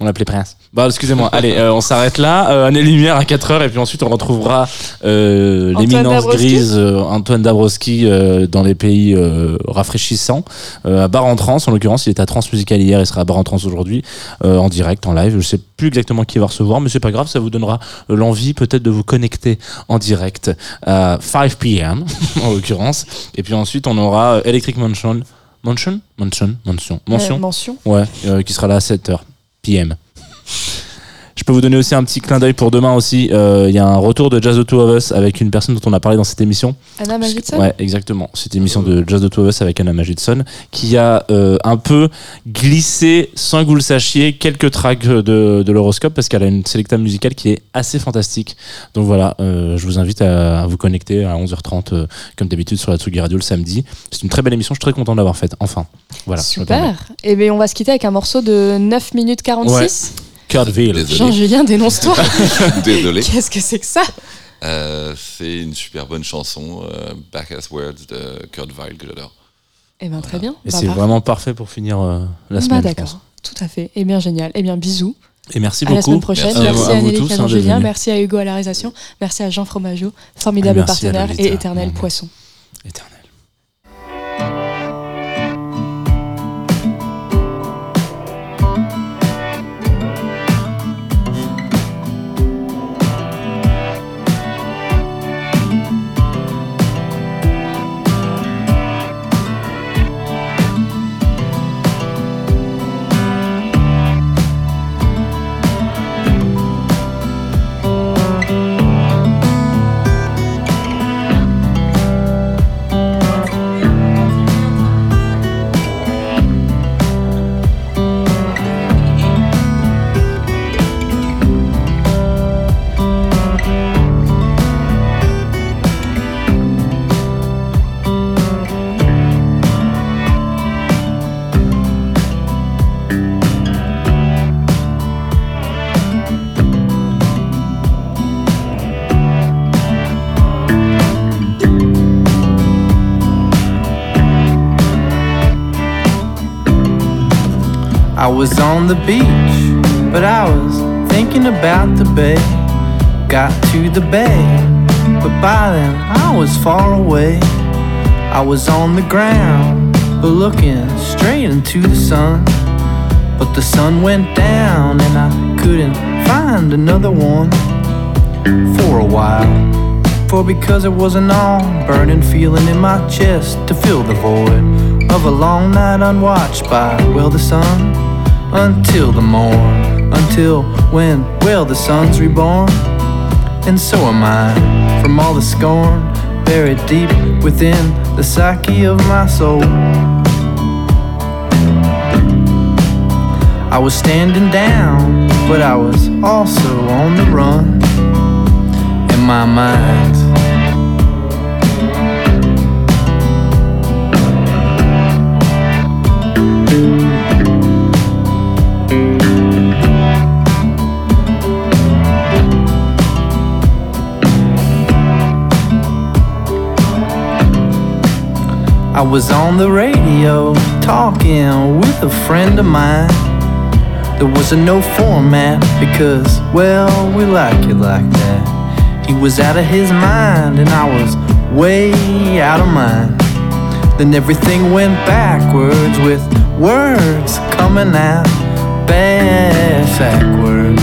on l'appelait Prince. Bah, excusez-moi. Allez, euh, on s'arrête là. Euh, année lumière à 4h et puis ensuite on retrouvera euh, l'éminence grise euh, Antoine Dabrowski euh, dans les pays rafraîchissants. À Bar en Trans, en l'occurrence, il était à Transmusical hier, il sera à Bar en Trans aujourd'hui, en direct, en live. Je sais plus exactement qui va recevoir, mais c'est pas grave, ça vous donnera l'envie peut-être de vous connecter en direct à 5 p.m. en l'occurrence. Et puis ensuite on aura Electric Mansion. Mansion? Mansion? Mansion Mention mention. Ouais, qui sera là à 7h PM. Je peux vous donner aussi un petit clin d'œil pour demain aussi. Euh, Il y a un retour de Jazz the Two of Us avec une personne dont on a parlé dans cette émission. Anna Magidson Ouais, exactement. Cette émission de Jazz the Two of Us avec Anna Magidson qui a euh, un peu glissé, sans que vous le sachiez, quelques tracks de, de l'horoscope parce qu'elle a une sélecta musicale qui est assez fantastique. Donc voilà, euh, je vous invite à, à vous connecter à 11h30 euh, comme d'habitude sur la Tsugi Radio le samedi. C'est une très belle émission, je suis très content de l'avoir faite. Enfin, voilà. Super. Et bien on va se quitter avec un morceau de 9 minutes 46. Kurtville. Jean-Julien, dénonce-toi. Désolé. Qu'est-ce que c'est que ça? Euh, c'est une super bonne chanson, euh, Back as Words de Kurt Weill, que j'adore. Eh bien très bien. Et Bah, c'est parfait. vraiment parfait pour finir euh, la Bah, semaine. je pense. d'accord. Tout à fait. Eh bien génial. Eh bien bisous. Et merci à la beaucoup. semaine prochaine. Merci à Merci, vous- à, à Jean-Julien. d'être venus. Merci à Hugo à la réalisation. Merci à Jean Fromageau, formidable Et à partenaire et éternel Mmh. poisson. Éternel. I was on the beach, but I was thinking about the bay. Got to the bay, but by then I was far away. I was on the ground, but looking straight into the sun. But the sun went down, and I couldn't find another one for a while. For because there was an all burning feeling in my chest to fill the void of a long night unwatched by, well, the sun until the morn. Until when, well, the sun's reborn. And so am I from all the scorn buried deep within the psyche of my soul. I was standing down, but I was also on the run in my mind. Was on the radio talking with a friend of mine. There wasn't no format because, well, we like it like that. He was out of his mind and I was way out of mine. Then everything went backwards with words coming out backwards.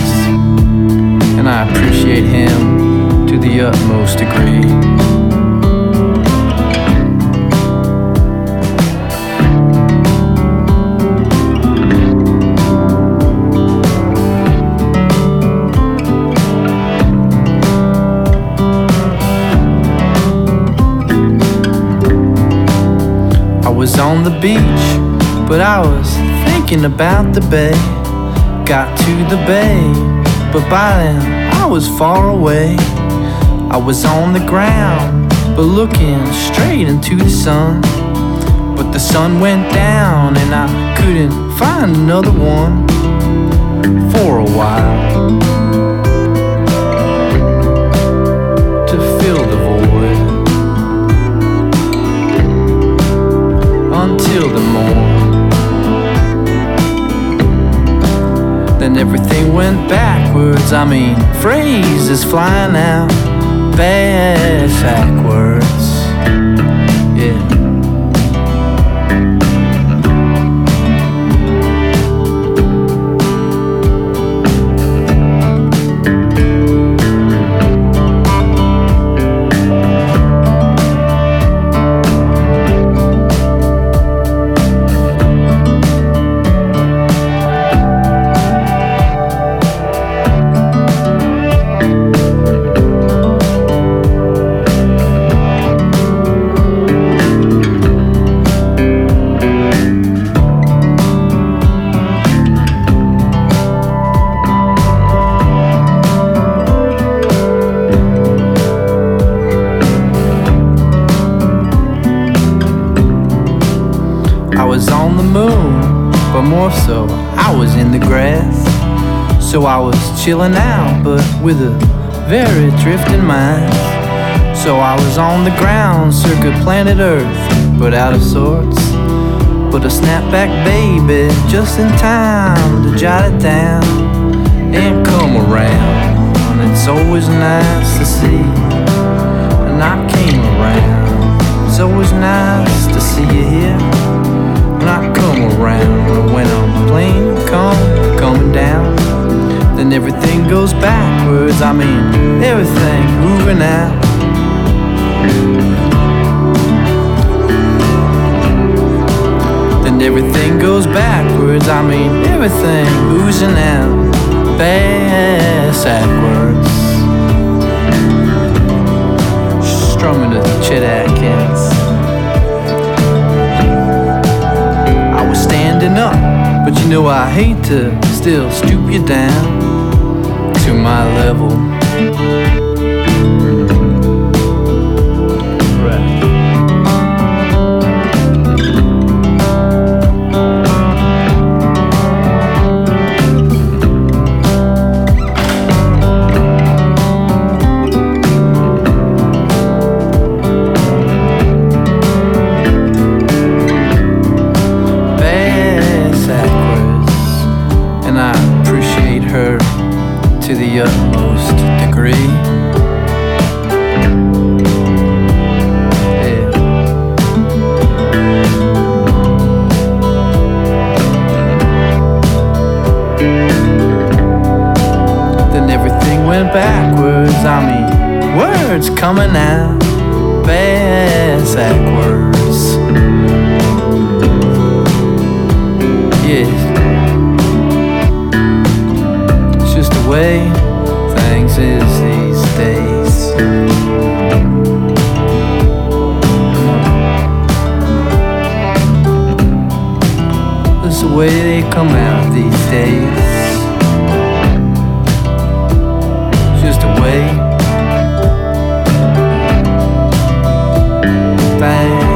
And I appreciate him to the utmost degree. Was on the beach, but I was thinking about the bay. Got to the bay, but by then I was far away. I was on the ground, but looking straight into the sun. But the sun went down, and I couldn't find another one for a while. Until the morn. Then everything went backwards. I mean, phrases flying out bad backwards. Chilling out, but with a very drifting mind. So I was on the ground, circa planet Earth, but out of sorts. But a snapback baby, just in time to jot it down and come around. And it's always nice to see, and I came around. It's always nice to see you here when I come around. When I'm plane come coming down, then everything goes backwards. I mean, everything moving out. Then everything goes backwards. I mean, everything oozing out backwards. Strumming to Chet Atkins. I was standing up, but you know I hate to still stoop you down my level. around these days. Just a way. Bang.